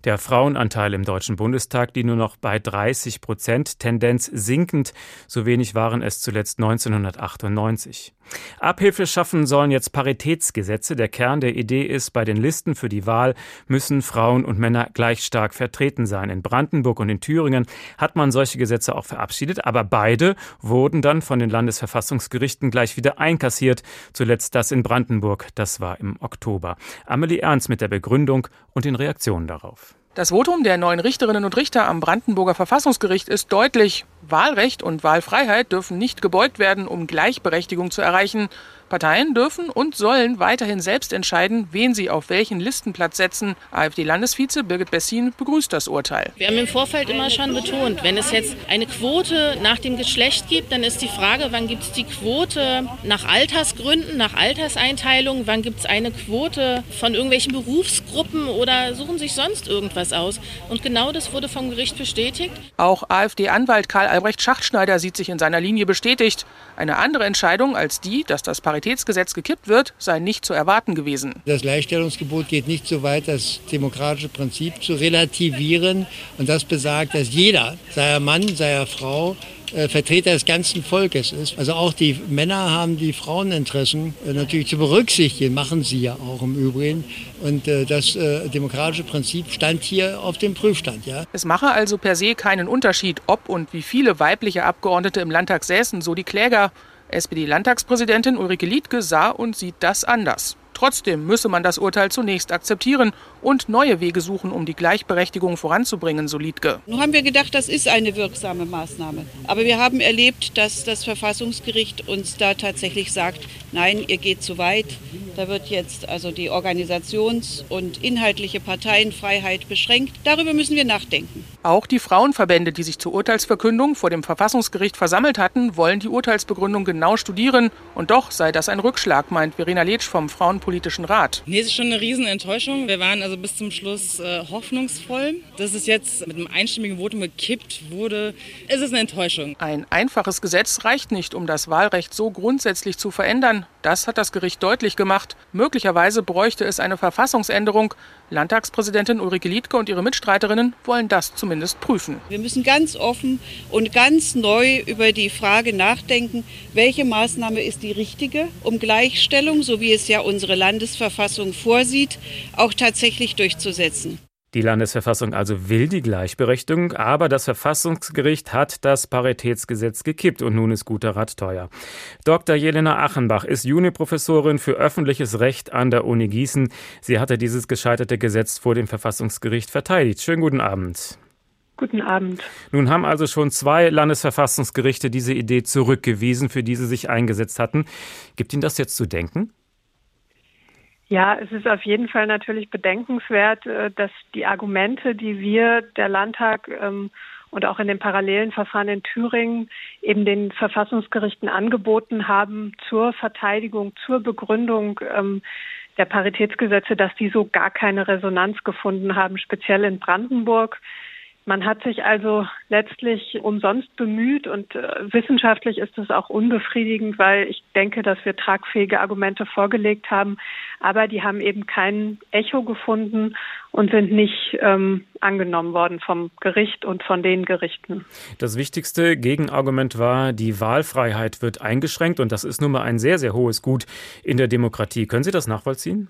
Der Frauenanteil im Deutschen Bundestag liegt nur noch bei 30 Prozent, Tendenz sinkend. So wenig waren es zuletzt 1998. Abhilfe schaffen sollen jetzt Paritätsgesetze. Der Kern der Idee ist, bei den Listen für die Wahl müssen Frauen und Männer gleich stark vertreten sein. In Brandenburg und in Thüringen hat man solche Gesetze auch verabschiedet, aber beide wurden dann von den Landesverfassungsgerichten gleich wieder einkassiert. Zuletzt das in Brandenburg, das war im Oktober. Amelie Ernst mit der Begründung und den Reaktionen darauf. Das Votum der neuen Richterinnen und Richter am Brandenburger Verfassungsgericht ist deutlich. Wahlrecht und Wahlfreiheit dürfen nicht gebeugt werden, um Gleichberechtigung zu erreichen. Parteien dürfen und sollen weiterhin selbst entscheiden, wen sie auf welchen Listenplatz setzen. AfD-Landesvize Birgit Bessin begrüßt das Urteil. Wir haben im Vorfeld immer schon betont, wenn es jetzt eine Quote nach dem Geschlecht gibt, dann ist die Frage, wann gibt es die Quote nach Altersgründen, nach Alterseinteilung, wann gibt es eine Quote von irgendwelchen Berufsgruppen oder suchen sich sonst irgendwas aus. Und genau das wurde vom Gericht bestätigt. Auch AfD-Anwalt Karl Albrecht Schachtschneider sieht sich in seiner Linie bestätigt. Eine andere Entscheidung als die, dass das Paritätsgesetz gekippt wird, sei nicht zu erwarten gewesen. Das Gleichstellungsgebot geht nicht so weit, das demokratische Prinzip zu relativieren. Und das besagt, dass jeder, sei er Mann, sei er Frau, äh, Vertreter des ganzen Volkes ist. Also auch die Männer haben die Fraueninteressen äh, natürlich zu berücksichtigen, machen sie ja auch im Übrigen. Und äh, das demokratische Prinzip stand hier auf dem Prüfstand. Ja. Es mache also per se keinen Unterschied, ob und wie viele weibliche Abgeordnete im Landtag säßen, so die Kläger. SPD-Landtagspräsidentin Ulrike Liedke sah und sieht das anders. Trotzdem müsse man das Urteil zunächst akzeptieren und neue Wege suchen, um die Gleichberechtigung voranzubringen, so Liedke. Nun haben wir gedacht, das ist eine wirksame Maßnahme. Aber wir haben erlebt, dass das Verfassungsgericht uns da tatsächlich sagt, nein, ihr geht zu weit. Da wird jetzt also die Organisations- und inhaltliche Parteienfreiheit beschränkt. Darüber müssen wir nachdenken. Auch die Frauenverbände, die sich zur Urteilsverkündung vor dem Verfassungsgericht versammelt hatten, wollen die Urteilsbegründung genau studieren. Und doch sei das ein Rückschlag, meint Verena Letsch vom Frauenpolitischen Rat. Nee, es ist schon eine Riesenenttäuschung. Wir waren also bis zum Schluss äh, hoffnungsvoll. Dass es jetzt mit einem einstimmigen Votum gekippt wurde, ist es eine Enttäuschung. Ein einfaches Gesetz reicht nicht, um das Wahlrecht so grundsätzlich zu verändern. Das hat das Gericht deutlich gemacht. Möglicherweise bräuchte es eine Verfassungsänderung. Landtagspräsidentin Ulrike Liedke und ihre Mitstreiterinnen wollen das zumindest prüfen. Wir müssen ganz offen und ganz neu über die Frage nachdenken, welche Maßnahme ist die richtige, um Gleichstellung, so wie es ja unsere Landesverfassung vorsieht, auch tatsächlich durchzusetzen. Die Landesverfassung also will die Gleichberechtigung, aber das Verfassungsgericht hat das Paritätsgesetz gekippt und nun ist guter Rat teuer. Dr. Jelena Achenbach ist Juniprofessorin für öffentliches Recht an der Uni Gießen. Sie hatte dieses gescheiterte Gesetz vor dem Verfassungsgericht verteidigt. Schönen guten Abend. Guten Abend. Nun haben also schon zwei Landesverfassungsgerichte diese Idee zurückgewiesen, für die sie sich eingesetzt hatten. Gibt Ihnen das jetzt zu denken? Ja, es ist auf jeden Fall natürlich bedenkenswert, äh, dass die Argumente, die wir, der Landtag ähm, und auch in den parallelen Verfahren in Thüringen eben den Verfassungsgerichten angeboten haben zur Verteidigung, zur Begründung ähm, der Paritätsgesetze, dass die so gar keine Resonanz gefunden haben, speziell in Brandenburg. Man hat sich also letztlich umsonst bemüht und äh, wissenschaftlich ist es auch unbefriedigend, weil ich denke, dass wir tragfähige Argumente vorgelegt haben, aber die haben eben kein Echo gefunden und sind nicht ähm, angenommen worden vom Gericht und von den Gerichten. Das wichtigste Gegenargument war, die Wahlfreiheit wird eingeschränkt und das ist nun mal ein sehr, sehr hohes Gut in der Demokratie. Können Sie das nachvollziehen?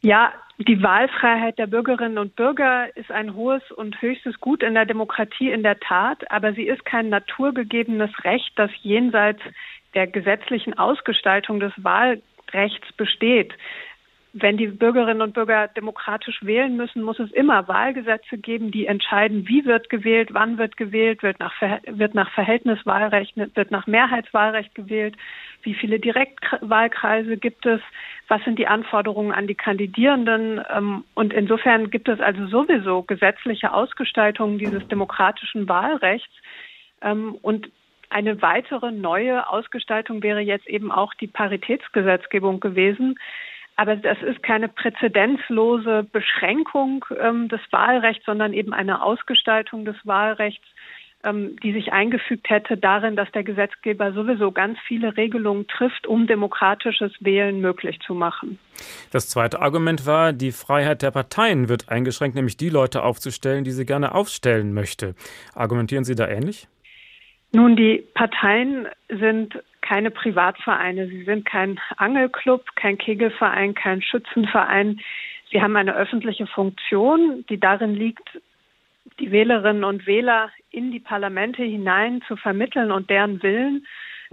Ja, die Wahlfreiheit der Bürgerinnen und Bürger ist ein hohes und höchstes Gut in der Demokratie in der Tat, aber sie ist kein naturgegebenes Recht, das jenseits der gesetzlichen Ausgestaltung des Wahlrechts besteht wenn die Bürgerinnen und Bürger demokratisch wählen müssen, muss es immer Wahlgesetze geben, die entscheiden, wie wird gewählt, wann wird gewählt, wird nach, wird nach Verhältniswahlrecht, wird nach Mehrheitswahlrecht gewählt, wie viele Direktwahlkreise gibt es, was sind die Anforderungen an die Kandidierenden. Ähm, und insofern gibt es also sowieso gesetzliche Ausgestaltungen dieses demokratischen Wahlrechts. Ähm, und eine weitere neue Ausgestaltung wäre jetzt eben auch die Paritätsgesetzgebung gewesen aber das ist keine präzedenzlose Beschränkung ähm, des Wahlrechts, sondern eben eine Ausgestaltung des Wahlrechts, ähm, die sich eingefügt hätte darin, dass der Gesetzgeber sowieso ganz viele Regelungen trifft, um demokratisches Wählen möglich zu machen. Das zweite Argument war, die Freiheit der Parteien wird eingeschränkt, nämlich die Leute aufzustellen, die sie gerne aufstellen möchte. Argumentieren Sie da ähnlich? Nun, die Parteien sind keine Privatvereine. Sie sind kein Angelclub, kein Kegelverein, kein Schützenverein. Sie haben eine öffentliche Funktion, die darin liegt, die Wählerinnen und Wähler in die Parlamente hinein zu vermitteln und deren Willen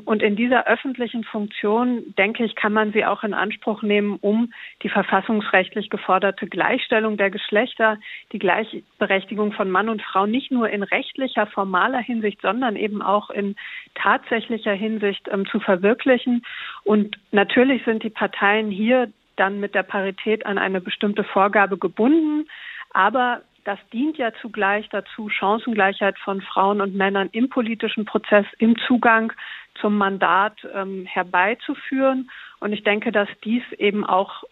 Und in dieser öffentlichen Funktion, denke ich, kann man sie auch in Anspruch nehmen, um die verfassungsrechtlich geforderte Gleichstellung der Geschlechter, die Gleichberechtigung von Mann und Frau nicht nur in rechtlicher, formaler Hinsicht, sondern eben auch in tatsächlicher Hinsicht ähm, zu verwirklichen. Und natürlich sind die Parteien hier dann mit der Parität an eine bestimmte Vorgabe gebunden. Aber das dient ja zugleich dazu, Chancengleichheit von Frauen und Männern im politischen Prozess, im Zugang zum Mandat ähm, herbeizuführen. Und ich denke, dass dies eben auch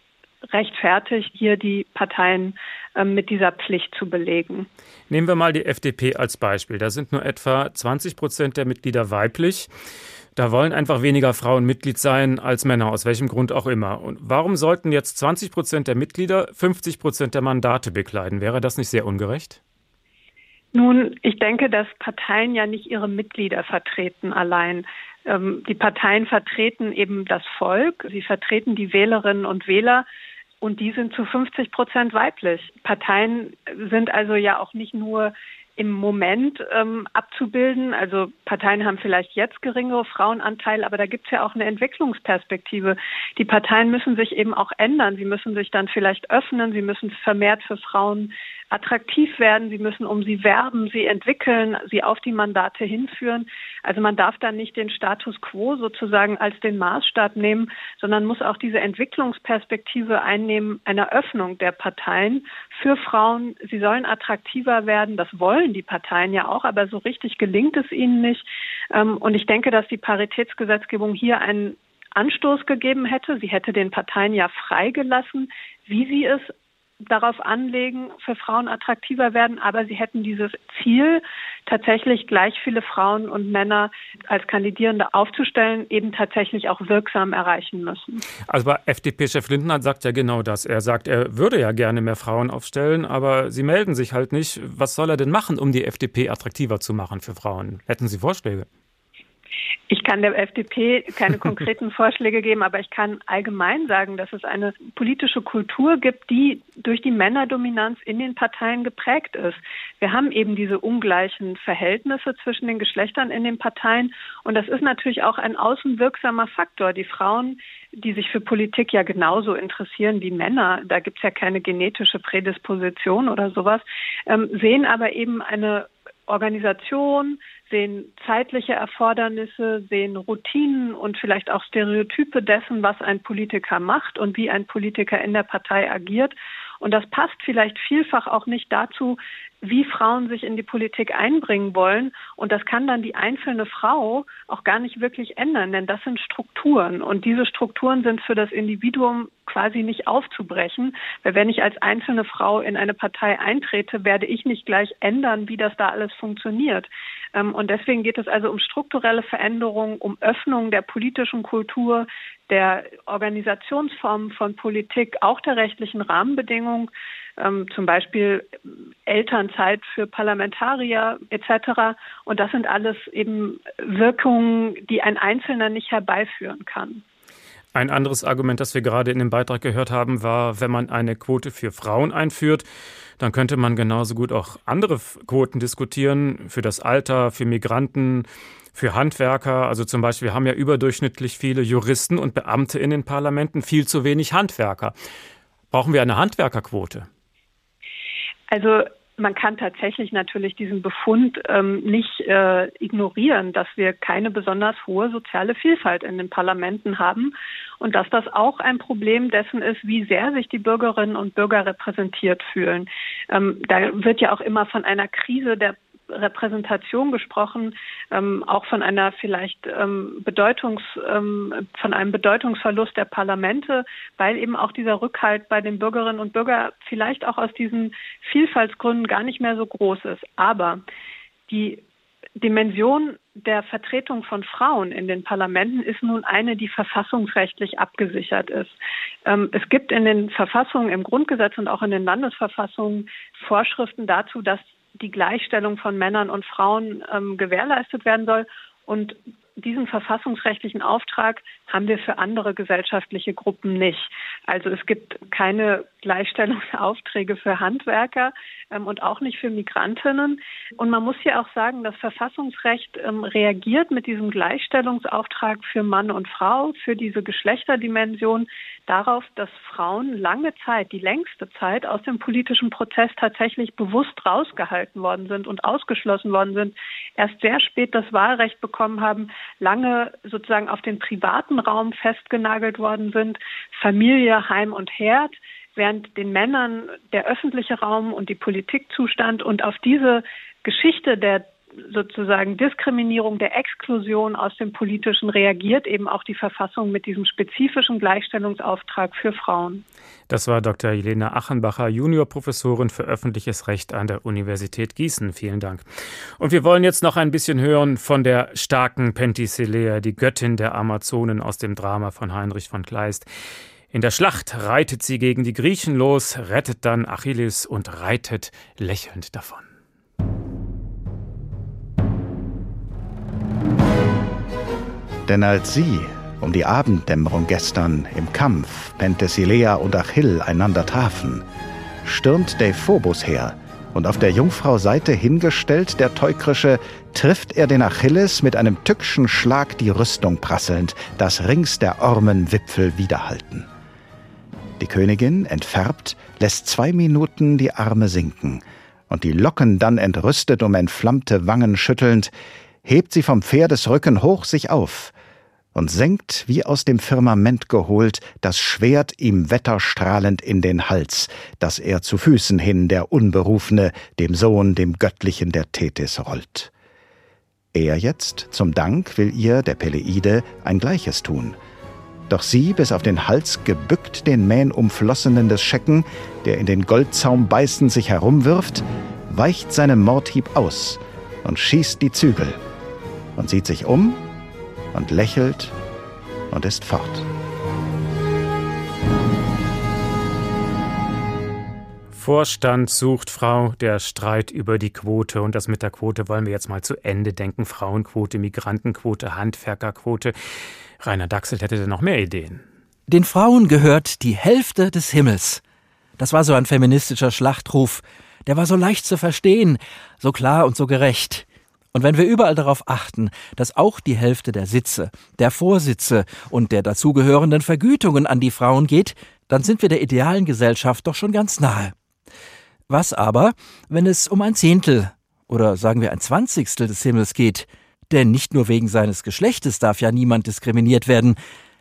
rechtfertigt, hier die Parteien ähm, mit dieser Pflicht zu belegen. Nehmen wir mal die FDP als Beispiel. Da sind nur etwa 20 Prozent der Mitglieder weiblich. Da wollen einfach weniger Frauen Mitglied sein als Männer, aus welchem Grund auch immer. Und warum sollten jetzt 20 Prozent der Mitglieder 50 Prozent der Mandate bekleiden? Wäre das nicht sehr ungerecht? Nun, ich denke, dass Parteien ja nicht ihre Mitglieder vertreten allein. Ähm, die Parteien vertreten eben das Volk, sie vertreten die Wählerinnen und Wähler und die sind zu 50 Prozent weiblich. Parteien sind also ja auch nicht nur im Moment ähm, abzubilden. Also Parteien haben vielleicht jetzt geringere Frauenanteile, aber da gibt es ja auch eine Entwicklungsperspektive. Die Parteien müssen sich eben auch ändern. Sie müssen sich dann vielleicht öffnen. Sie müssen vermehrt für Frauen attraktiv werden, sie müssen um sie werben, sie entwickeln, sie auf die Mandate hinführen. Also man darf dann nicht den Status quo sozusagen als den Maßstab nehmen, sondern muss auch diese Entwicklungsperspektive einnehmen, einer Öffnung der Parteien für Frauen. Sie sollen attraktiver werden, das wollen die Parteien ja auch, aber so richtig gelingt es ihnen nicht. Ähm, und ich denke, dass die Paritätsgesetzgebung hier einen Anstoß gegeben hätte. Sie hätte den Parteien ja freigelassen, wie sie es darauf anlegen, für Frauen attraktiver werden, aber sie hätten dieses Ziel, tatsächlich gleich viele Frauen und Männer als Kandidierende aufzustellen, eben tatsächlich auch wirksam erreichen müssen. Also FDP-Chef Lindner sagt ja genau das. Er sagt, er würde ja gerne mehr Frauen aufstellen, aber sie melden sich halt nicht. Was soll er denn machen, um die FDP attraktiver zu machen für Frauen? Hätten Sie Vorschläge? Ich kann der FDP keine konkreten Vorschläge geben, aber ich kann allgemein sagen, dass es eine politische Kultur gibt, die durch die Männerdominanz in den Parteien geprägt ist. Wir haben eben diese ungleichen Verhältnisse zwischen den Geschlechtern in den Parteien und das ist natürlich auch ein außenwirksamer Faktor. Die Frauen, die sich für Politik ja genauso interessieren wie Männer, da gibt es ja keine genetische Prädisposition oder sowas, ähm, sehen aber eben eine Organisation, sehen zeitliche Erfordernisse, sehen Routinen und vielleicht auch Stereotype dessen, was ein Politiker macht und wie ein Politiker in der Partei agiert. Und das passt vielleicht vielfach auch nicht dazu, wie Frauen sich in die Politik einbringen wollen. Und das kann dann die einzelne Frau auch gar nicht wirklich ändern, denn das sind Strukturen. Und diese Strukturen sind für das Individuum quasi nicht aufzubrechen. Weil wenn ich als einzelne Frau in eine Partei eintrete, werde ich nicht gleich ändern, wie das da alles funktioniert. Ähm, und deswegen geht es also um strukturelle Veränderungen, um Öffnung der politischen Kultur, der Organisationsformen von Politik, auch der rechtlichen Rahmenbedingungen, ähm, zum Beispiel Elternzeit für Parlamentarier etc. Und das sind alles eben Wirkungen, die ein Einzelner nicht herbeiführen kann. Ein anderes Argument, das wir gerade in dem Beitrag gehört haben, war, wenn man eine Quote für Frauen einführt, dann könnte man genauso gut auch andere Quoten diskutieren für das Alter, für Migranten, für Handwerker. Also zum Beispiel, wir haben ja überdurchschnittlich viele Juristen und Beamte in den Parlamenten, viel zu wenig Handwerker. Brauchen wir eine Handwerkerquote? Also man kann tatsächlich natürlich diesen Befund ähm, nicht äh, ignorieren, dass wir keine besonders hohe soziale Vielfalt in den Parlamenten haben und dass das auch ein Problem dessen ist, wie sehr sich die Bürgerinnen und Bürger repräsentiert fühlen. Ähm, da wird ja auch immer von einer Krise der Repräsentation gesprochen, ähm, auch von einer vielleicht ähm, Bedeutungs, ähm, von einem Bedeutungsverlust der Parlamente, weil eben auch dieser Rückhalt bei den Bürgerinnen und Bürgern vielleicht auch aus diesen Vielfaltsgründen gar nicht mehr so groß ist. Aber die Dimension der Vertretung von Frauen in den Parlamenten ist nun eine, die verfassungsrechtlich abgesichert ist. Ähm, es gibt in den Verfassungen, im Grundgesetz und auch in den Landesverfassungen Vorschriften dazu, dass die Gleichstellung von Männern und Frauen ähm, gewährleistet werden soll. Und diesen verfassungsrechtlichen Auftrag haben wir für andere gesellschaftliche Gruppen nicht. Also es gibt keine Gleichstellungsaufträge für Handwerker ähm, und auch nicht für Migrantinnen. Und man muss hier auch sagen, das Verfassungsrecht ähm, reagiert mit diesem Gleichstellungsauftrag für Mann und Frau, für diese Geschlechterdimension darauf, dass Frauen lange Zeit, die längste Zeit aus dem politischen Prozess tatsächlich bewusst rausgehalten worden sind und ausgeschlossen worden sind, erst sehr spät das Wahlrecht bekommen haben, lange sozusagen auf den privaten Raum festgenagelt worden sind, Familie, Heim und Herd während den Männern der öffentliche Raum und die Politik zustand und auf diese Geschichte der sozusagen Diskriminierung, der Exklusion aus dem Politischen reagiert eben auch die Verfassung mit diesem spezifischen Gleichstellungsauftrag für Frauen. Das war Dr. Jelena Achenbacher, Juniorprofessorin für öffentliches Recht an der Universität Gießen. Vielen Dank. Und wir wollen jetzt noch ein bisschen hören von der starken Penthesilea, die Göttin der Amazonen aus dem Drama von Heinrich von Kleist. In der Schlacht reitet sie gegen die Griechen los, rettet dann Achilles und reitet lächelnd davon. Denn als sie um die Abenddämmerung gestern im Kampf Penthesilea und Achill einander trafen, stürmt Dephobos her, und auf der Jungfrau Seite hingestellt, der Teukrische, trifft er den Achilles mit einem tückschen Schlag die Rüstung prasselnd, das rings der Ormenwipfel widerhalten. Die Königin, entfärbt, lässt zwei Minuten die Arme sinken, und die Locken dann entrüstet um entflammte Wangen schüttelnd, hebt sie vom Pferdesrücken hoch sich auf und senkt, wie aus dem Firmament geholt, das Schwert ihm wetterstrahlend in den Hals, das er zu Füßen hin, der Unberufene, dem Sohn, dem Göttlichen der Tethys rollt. Er jetzt, zum Dank, will ihr, der Peleide, ein Gleiches tun – doch sie, bis auf den Hals gebückt, den Mähnumflossenen des Schecken, der in den Goldzaum beißend sich herumwirft, weicht seinem Mordhieb aus und schießt die Zügel und sieht sich um und lächelt und ist fort. Vorstand sucht Frau, der Streit über die Quote. Und das mit der Quote wollen wir jetzt mal zu Ende denken. Frauenquote, Migrantenquote, Handwerkerquote. Rainer Dachselt hätte da noch mehr Ideen. Den Frauen gehört die Hälfte des Himmels. Das war so ein feministischer Schlachtruf. Der war so leicht zu verstehen, so klar und so gerecht. Und wenn wir überall darauf achten, dass auch die Hälfte der Sitze, der Vorsitze und der dazugehörenden Vergütungen an die Frauen geht, dann sind wir der idealen Gesellschaft doch schon ganz nahe. Was aber, wenn es um ein Zehntel oder sagen wir ein Zwanzigstel des Himmels geht, denn nicht nur wegen seines Geschlechtes darf ja niemand diskriminiert werden,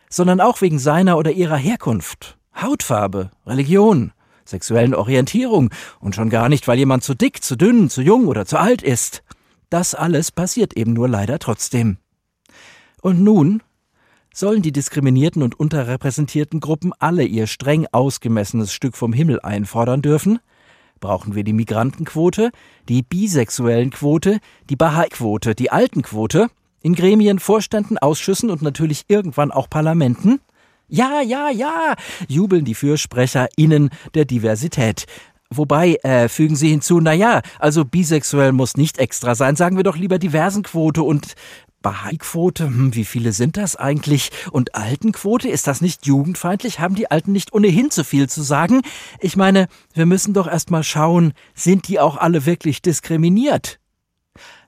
sondern auch wegen seiner oder ihrer Herkunft, Hautfarbe, Religion, sexuellen Orientierung und schon gar nicht, weil jemand zu dick, zu dünn, zu jung oder zu alt ist. Das alles passiert eben nur leider trotzdem. Und nun sollen die diskriminierten und unterrepräsentierten Gruppen alle ihr streng ausgemessenes Stück vom Himmel einfordern dürfen? Brauchen wir die Migrantenquote, die Bisexuellenquote, die Bahai-Quote, die Altenquote, in Gremien, Vorständen, Ausschüssen und natürlich irgendwann auch Parlamenten? Ja, ja, ja, jubeln die FürsprecherInnen der Diversität. Wobei, äh, fügen Sie hinzu, na ja, also bisexuell muss nicht extra sein, sagen wir doch lieber Diversenquote und Bahai-Quote, hm, wie viele sind das eigentlich? Und Altenquote, ist das nicht jugendfeindlich? Haben die Alten nicht ohnehin zu viel zu sagen? Ich meine, wir müssen doch erst mal schauen, sind die auch alle wirklich diskriminiert?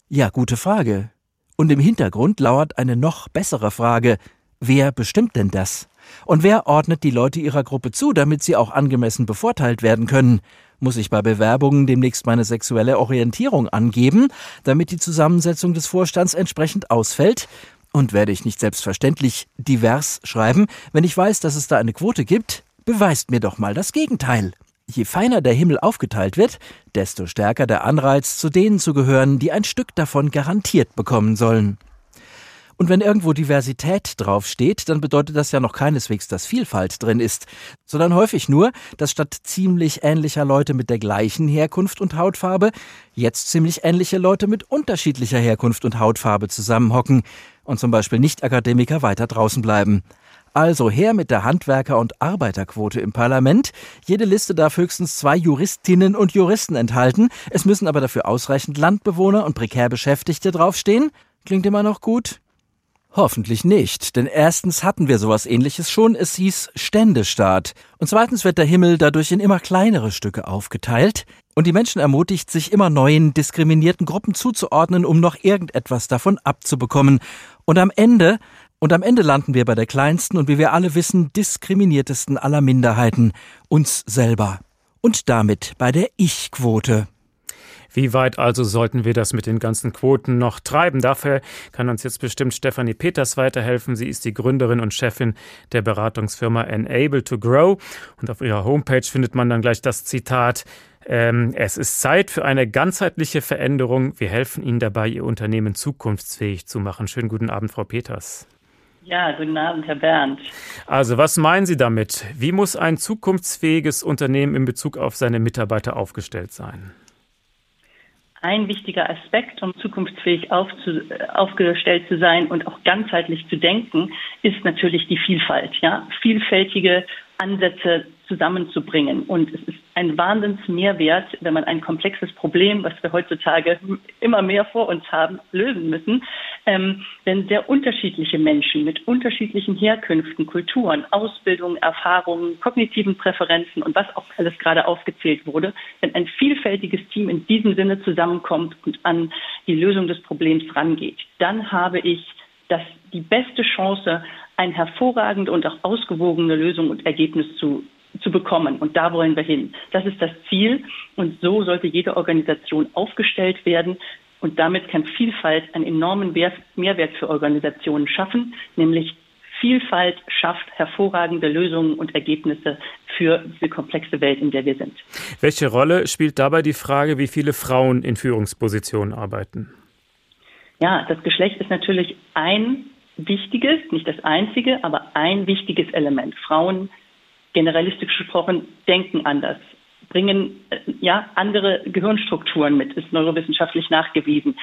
Ja, gute Frage. Und im Hintergrund lauert eine noch bessere Frage. Wer bestimmt denn das? Und wer ordnet die Leute ihrer Gruppe zu, damit sie auch angemessen bevorteilt werden können? Muss ich bei Bewerbungen demnächst meine sexuelle Orientierung angeben, damit die Zusammensetzung des Vorstands entsprechend ausfällt? Und werde ich nicht selbstverständlich divers schreiben, wenn ich weiß, dass es da eine Quote gibt? Beweist mir doch mal das Gegenteil. Je feiner der Himmel aufgeteilt wird, desto stärker der Anreiz, zu denen zu gehören, die ein Stück davon garantiert bekommen sollen. Und wenn irgendwo Diversität draufsteht, dann bedeutet das ja noch keineswegs, dass Vielfalt drin ist, sondern häufig nur, dass statt ziemlich ähnlicher Leute mit der gleichen Herkunft und Hautfarbe jetzt ziemlich ähnliche Leute mit unterschiedlicher Herkunft und Hautfarbe zusammenhocken und zum Beispiel Nicht-Akademiker weiter draußen bleiben. Also her mit der Handwerker- und Arbeiterquote im Parlament. Jede Liste darf höchstens zwei Juristinnen und Juristen enthalten. Es müssen aber dafür ausreichend Landbewohner und prekär Beschäftigte draufstehen. Klingt immer noch gut? Hoffentlich nicht, denn erstens hatten wir sowas ähnliches schon, es hieß Ständestaat. Und zweitens wird der Himmel dadurch in immer kleinere Stücke aufgeteilt und die Menschen ermutigt, sich immer neuen diskriminierten Gruppen zuzuordnen, um noch irgendetwas davon abzubekommen. Und am Ende, und am Ende landen wir bei der kleinsten und wie wir alle wissen, diskriminiertesten aller Minderheiten, uns selber. Und damit bei der Ich-Quote. Wie weit also sollten wir das mit den ganzen Quoten noch treiben? Dafür kann uns jetzt bestimmt Stefanie Peters weiterhelfen. Sie ist die Gründerin und Chefin der Beratungsfirma Enable to Grow. Und auf ihrer Homepage findet man dann gleich das Zitat. Ähm, es ist Zeit für eine ganzheitliche Veränderung. Wir helfen Ihnen dabei, Ihr Unternehmen zukunftsfähig zu machen. Schönen guten Abend, Frau Peters. Ja, guten Abend, Herr Bernd. Also, was meinen Sie damit? Wie muss ein zukunftsfähiges Unternehmen in Bezug auf seine Mitarbeiter aufgestellt sein? Ein wichtiger Aspekt, um zukunftsfähig aufzu, aufgestellt zu sein und auch ganzheitlich zu denken, ist natürlich die Vielfalt. Ja? Vielfältige Ansätze zusammenzubringen. Und es ist ein Wahnsinnsmehrwert, wenn man ein komplexes Problem, was wir heutzutage immer mehr vor uns haben, lösen müssen, ähm, wenn sehr unterschiedliche Menschen mit unterschiedlichen Herkünften, Kulturen, Ausbildungen, Erfahrungen, kognitiven Präferenzen und was auch alles gerade aufgezählt wurde, wenn ein vielfältiges Team in diesem Sinne zusammenkommt und an die Lösung des Problems rangeht, dann habe ich das die beste Chance, eine hervorragende und auch ausgewogene Lösung und Ergebnis zu, zu bekommen. Und da wollen wir hin. Das ist das Ziel. Und so sollte jede Organisation aufgestellt werden. Und damit kann Vielfalt einen enormen Mehrwert für Organisationen schaffen, nämlich Vielfalt schafft hervorragende Lösungen und Ergebnisse für diese komplexe Welt, in der wir sind. Welche Rolle spielt dabei die Frage, wie viele Frauen in Führungspositionen arbeiten? Ja, das Geschlecht ist natürlich ein wichtiges, nicht das einzige, aber ein wichtiges Element. Frauen, generalistisch gesprochen, denken anders, bringen äh, ja andere Gehirnstrukturen mit, ist neurowissenschaftlich nachgewiesen.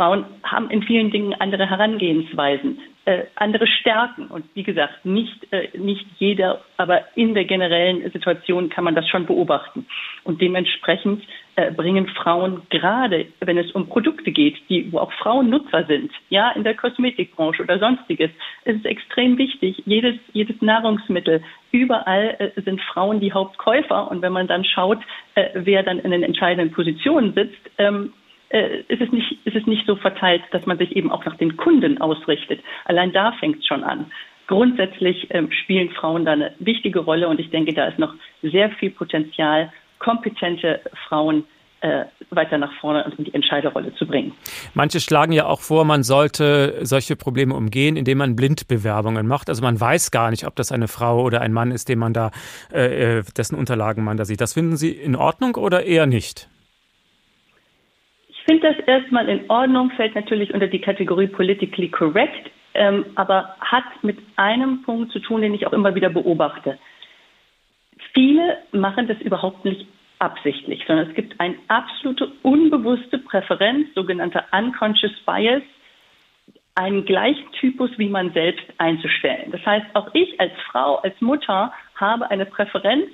Frauen haben in vielen Dingen andere Herangehensweisen, äh, andere Stärken. Und wie gesagt, nicht, äh, nicht jeder, aber in der generellen Situation kann man das schon beobachten. Und dementsprechend äh, bringen Frauen gerade, wenn es um Produkte geht, die, wo auch Frauen Nutzer sind, ja, in der Kosmetikbranche oder sonstiges, ist es extrem wichtig. Jedes, jedes Nahrungsmittel, überall äh, sind Frauen die Hauptkäufer. Und wenn man dann schaut, äh, wer dann in den entscheidenden Positionen sitzt, ähm, äh, ist, es nicht, ist es nicht so verteilt, dass man sich eben auch nach den Kunden ausrichtet. Allein da fängt es schon an. Grundsätzlich ähm, spielen Frauen da eine wichtige Rolle und ich denke, da ist noch sehr viel Potenzial, kompetente Frauen äh, weiter nach vorne und in die Entscheiderrolle zu bringen. Manche schlagen ja auch vor, man sollte solche Probleme umgehen, indem man Blindbewerbungen macht. Also man weiß gar nicht, ob das eine Frau oder ein Mann ist, den man da, äh, äh dessen Unterlagen man da sieht. Das finden Sie in Ordnung oder eher nicht? Finde das erstmal in Ordnung, fällt natürlich unter die Kategorie politically correct, ähm, aber hat mit einem Punkt zu tun, den ich auch immer wieder beobachte. Viele machen das überhaupt nicht absichtlich, sondern es gibt eine absolute unbewusste Präferenz, sogenannter unconscious bias, einen gleichen Typus wie man selbst einzustellen. Das heißt, auch ich als Frau, als Mutter habe eine Präferenz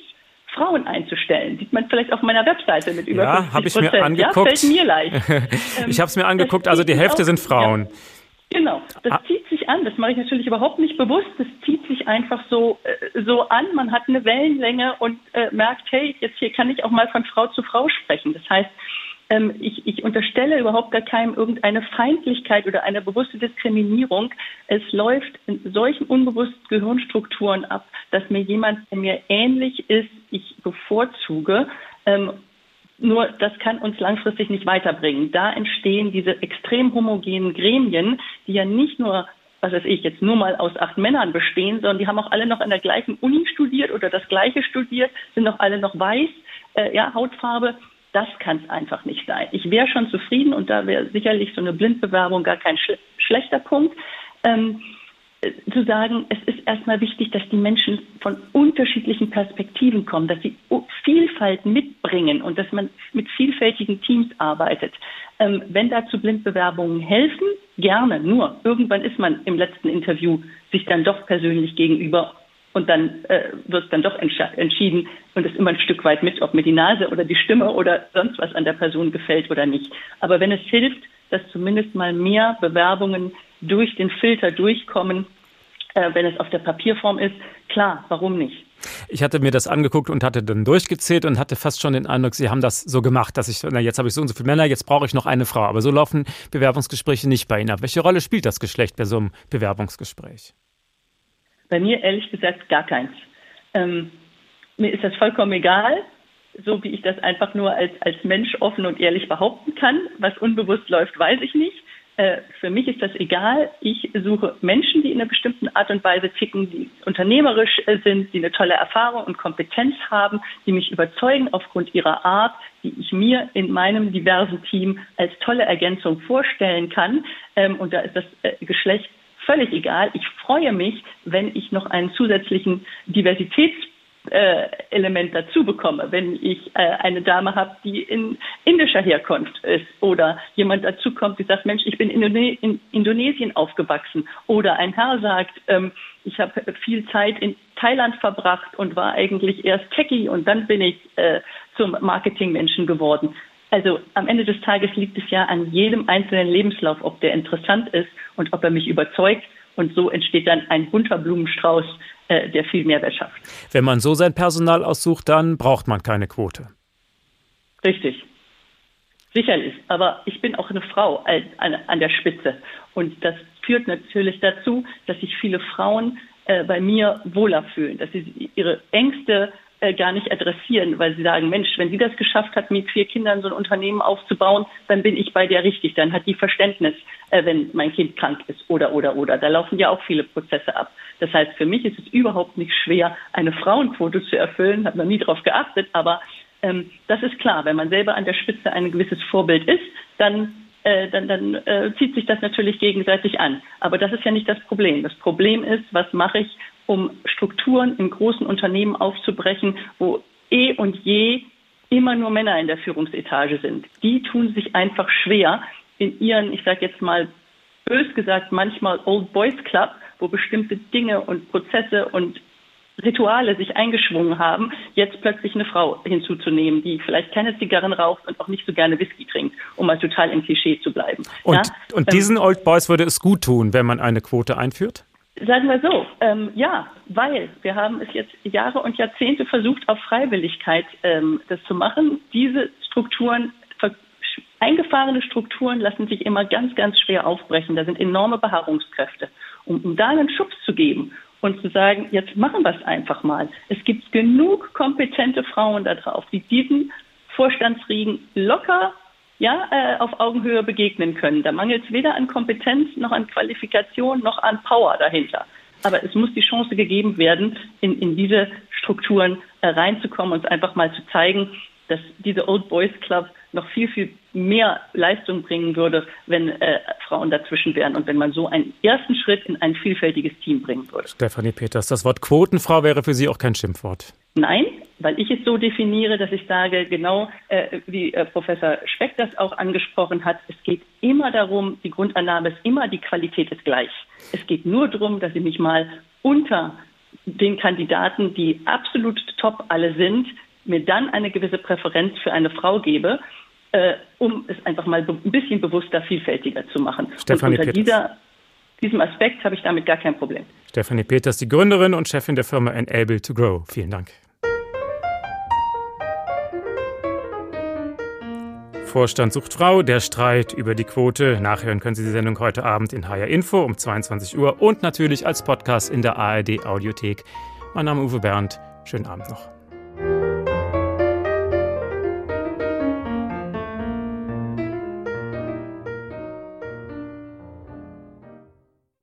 Frauen einzustellen. Sieht man vielleicht auf meiner Webseite mit über ja, 50 Prozent. Ich mir angeguckt. Ja, fällt mir leicht. ich habe es mir angeguckt, also die Hälfte sind Frauen. Ja. Genau, das ah. zieht sich an. Das mache ich natürlich überhaupt nicht bewusst. Das zieht sich einfach so, äh, so an. Man hat eine Wellenlänge und äh, merkt, hey, jetzt hier kann ich auch mal von Frau zu Frau sprechen. Das heißt, ähm, ich, ich unterstelle überhaupt gar keinem irgendeine Feindlichkeit oder eine bewusste Diskriminierung. Es läuft in solchen unbewussten Gehirnstrukturen ab, dass mir jemand, der mir ähnlich ist, ich bevorzuge. Ähm, nur das kann uns langfristig nicht weiterbringen. Da entstehen diese extrem homogenen Gremien, die ja nicht nur was weiß ich, jetzt nur mal aus acht Männern bestehen, sondern die haben auch alle noch an der gleichen Uni studiert oder das gleiche studiert, sind auch alle noch weiß, äh, ja, Hautfarbe. Das kann es einfach nicht sein. Ich wäre schon zufrieden und da wäre sicherlich so eine Blindbewerbung gar kein schle schlechter Punkt. Ähm, äh, zu sagen, es ist erstmal wichtig, dass die Menschen von unterschiedlichen Perspektiven kommen, dass sie Vielfalt mitbringen und dass man mit vielfältigen Teams arbeitet. Ähm, wenn dazu Blindbewerbungen helfen, gerne. Nur irgendwann ist man im letzten Interview sich dann doch persönlich gegenüber und dann äh, wird dann doch entschieden und es immer ein Stück weit mit, ob mir die Nase oder die Stimme oder sonst was an der Person gefällt oder nicht. Aber wenn es hilft, dass zumindest mal mehr Bewerbungen durch den Filter durchkommen, äh, wenn es auf der Papierform ist. Klar, warum nicht? Ich hatte mir das angeguckt und hatte dann durchgezählt und hatte fast schon den Eindruck, Sie haben das so gemacht, dass ich, na, jetzt habe ich so und so viele Männer, jetzt brauche ich noch eine Frau. Aber so laufen Bewerbungsgespräche nicht bei Ihnen ab. Welche Rolle spielt das Geschlecht bei so einem Bewerbungsgespräch? Bei mir ehrlich gesagt gar keins. Ähm, mir ist das vollkommen egal, so wie ich das einfach nur als, als Mensch offen und ehrlich behaupten kann. Was unbewusst läuft, weiß ich nicht. Äh, für mich ist das egal. Ich suche Menschen, die in einer bestimmten Art und Weise ticken, die unternehmerisch äh, sind, die eine tolle Erfahrung und Kompetenz haben, die mich überzeugen aufgrund ihrer Art, die ich mir in meinem diversen Team als tolle Ergänzung vorstellen kann. Ähm, und da ist das äh, Geschlecht völlig egal. Ich freue mich, wenn ich noch einen zusätzlichen Diversitäts äh, Element dazu bekomme, wenn ich äh, eine Dame habe, die in indischer Herkunft ist oder jemand dazu kommt, die sagt, Mensch, ich bin in Indonesien aufgewachsen oder ein Herr sagt, ähm, ich habe viel Zeit in Thailand verbracht und war eigentlich erst Techie und dann bin ich äh, zum Marketingmenschen geworden. Also am Ende des Tages liegt es ja an jedem einzelnen Lebenslauf, ob der interessant ist und ob er mich überzeugt. Und so entsteht dann ein bunter Blumenstrauß äh, der viel Mehrwert schafft. Wenn man so sein Personal aussucht, dann braucht man keine Quote. Richtig. Sicherlich. Aber ich bin auch eine Frau an der Spitze. Und das führt natürlich dazu, dass sich viele Frauen äh, bei mir wohler fühlen, dass sie ihre Ängste gar nicht adressieren, weil sie sagen, Mensch, wenn sie das geschafft hat, mit vier Kindern so ein Unternehmen aufzubauen, dann bin ich bei der richtig, dann hat die Verständnis, äh, wenn mein Kind krank ist oder oder oder. Da laufen ja auch viele Prozesse ab. Das heißt, für mich ist es überhaupt nicht schwer, eine Frauenquote zu erfüllen, habe noch nie darauf geachtet, aber ähm, das ist klar, wenn man selber an der Spitze ein gewisses Vorbild ist, dann äh, dann, dann äh, zieht sich das natürlich gegenseitig an. Aber das ist ja nicht das Problem. Das Problem ist, was mache ich, um Strukturen in großen Unternehmen aufzubrechen, wo eh und je immer nur Männer in der Führungsetage sind. Die tun sich einfach schwer in ihren, ich sage jetzt mal bös gesagt, manchmal Old Boys Club, wo bestimmte Dinge und Prozesse und Rituale sich eingeschwungen haben, jetzt plötzlich eine Frau hinzuzunehmen, die vielleicht keine Zigarren raucht und auch nicht so gerne Whisky trinkt, um mal total im Klischee zu bleiben. Und, ja? und diesen ähm, Old Boys würde es gut tun, wenn man eine Quote einführt? Sagen wir so, ähm, ja, weil wir haben es jetzt Jahre und Jahrzehnte versucht, auf Freiwilligkeit ähm, das zu machen. Diese Strukturen, eingefahrene Strukturen lassen sich immer ganz, ganz schwer aufbrechen. Da sind enorme Beharrungskräfte. Um, um da einen Schubs zu geben und zu sagen, jetzt machen wir es einfach mal. Es gibt genug kompetente Frauen da drauf, die diesen Vorstandsriegen locker ja, äh, auf Augenhöhe begegnen können. Da mangelt es weder an Kompetenz noch an Qualifikation noch an Power dahinter. Aber es muss die Chance gegeben werden, in, in diese Strukturen äh, reinzukommen und einfach mal zu zeigen, dass diese Old Boys Club noch viel, viel mehr Leistung bringen würde, wenn äh, Frauen dazwischen wären und wenn man so einen ersten Schritt in ein vielfältiges Team bringen würde. Stefanie Peters, das Wort Quotenfrau wäre für Sie auch kein Schimpfwort. Nein, weil ich es so definiere, dass ich sage, genau äh, wie äh, Professor Speck das auch angesprochen hat, es geht immer darum, die Grundannahme ist immer, die Qualität ist gleich. Es geht nur darum, dass ich mich mal unter den Kandidaten, die absolut top alle sind, mir dann eine gewisse Präferenz für eine Frau gebe, äh, um es einfach mal ein bisschen bewusster, vielfältiger zu machen. Stefanie Und unter dieser, diesem Aspekt habe ich damit gar kein Problem. Stefanie Peters, die Gründerin und Chefin der Firma Enable to Grow. Vielen Dank. Vorstand sucht Frau, der Streit über die Quote. Nachhören können Sie die Sendung heute Abend in HR Info um 22 Uhr und natürlich als Podcast in der ARD Audiothek. Mein Name ist Uwe Bernd. Schönen Abend noch.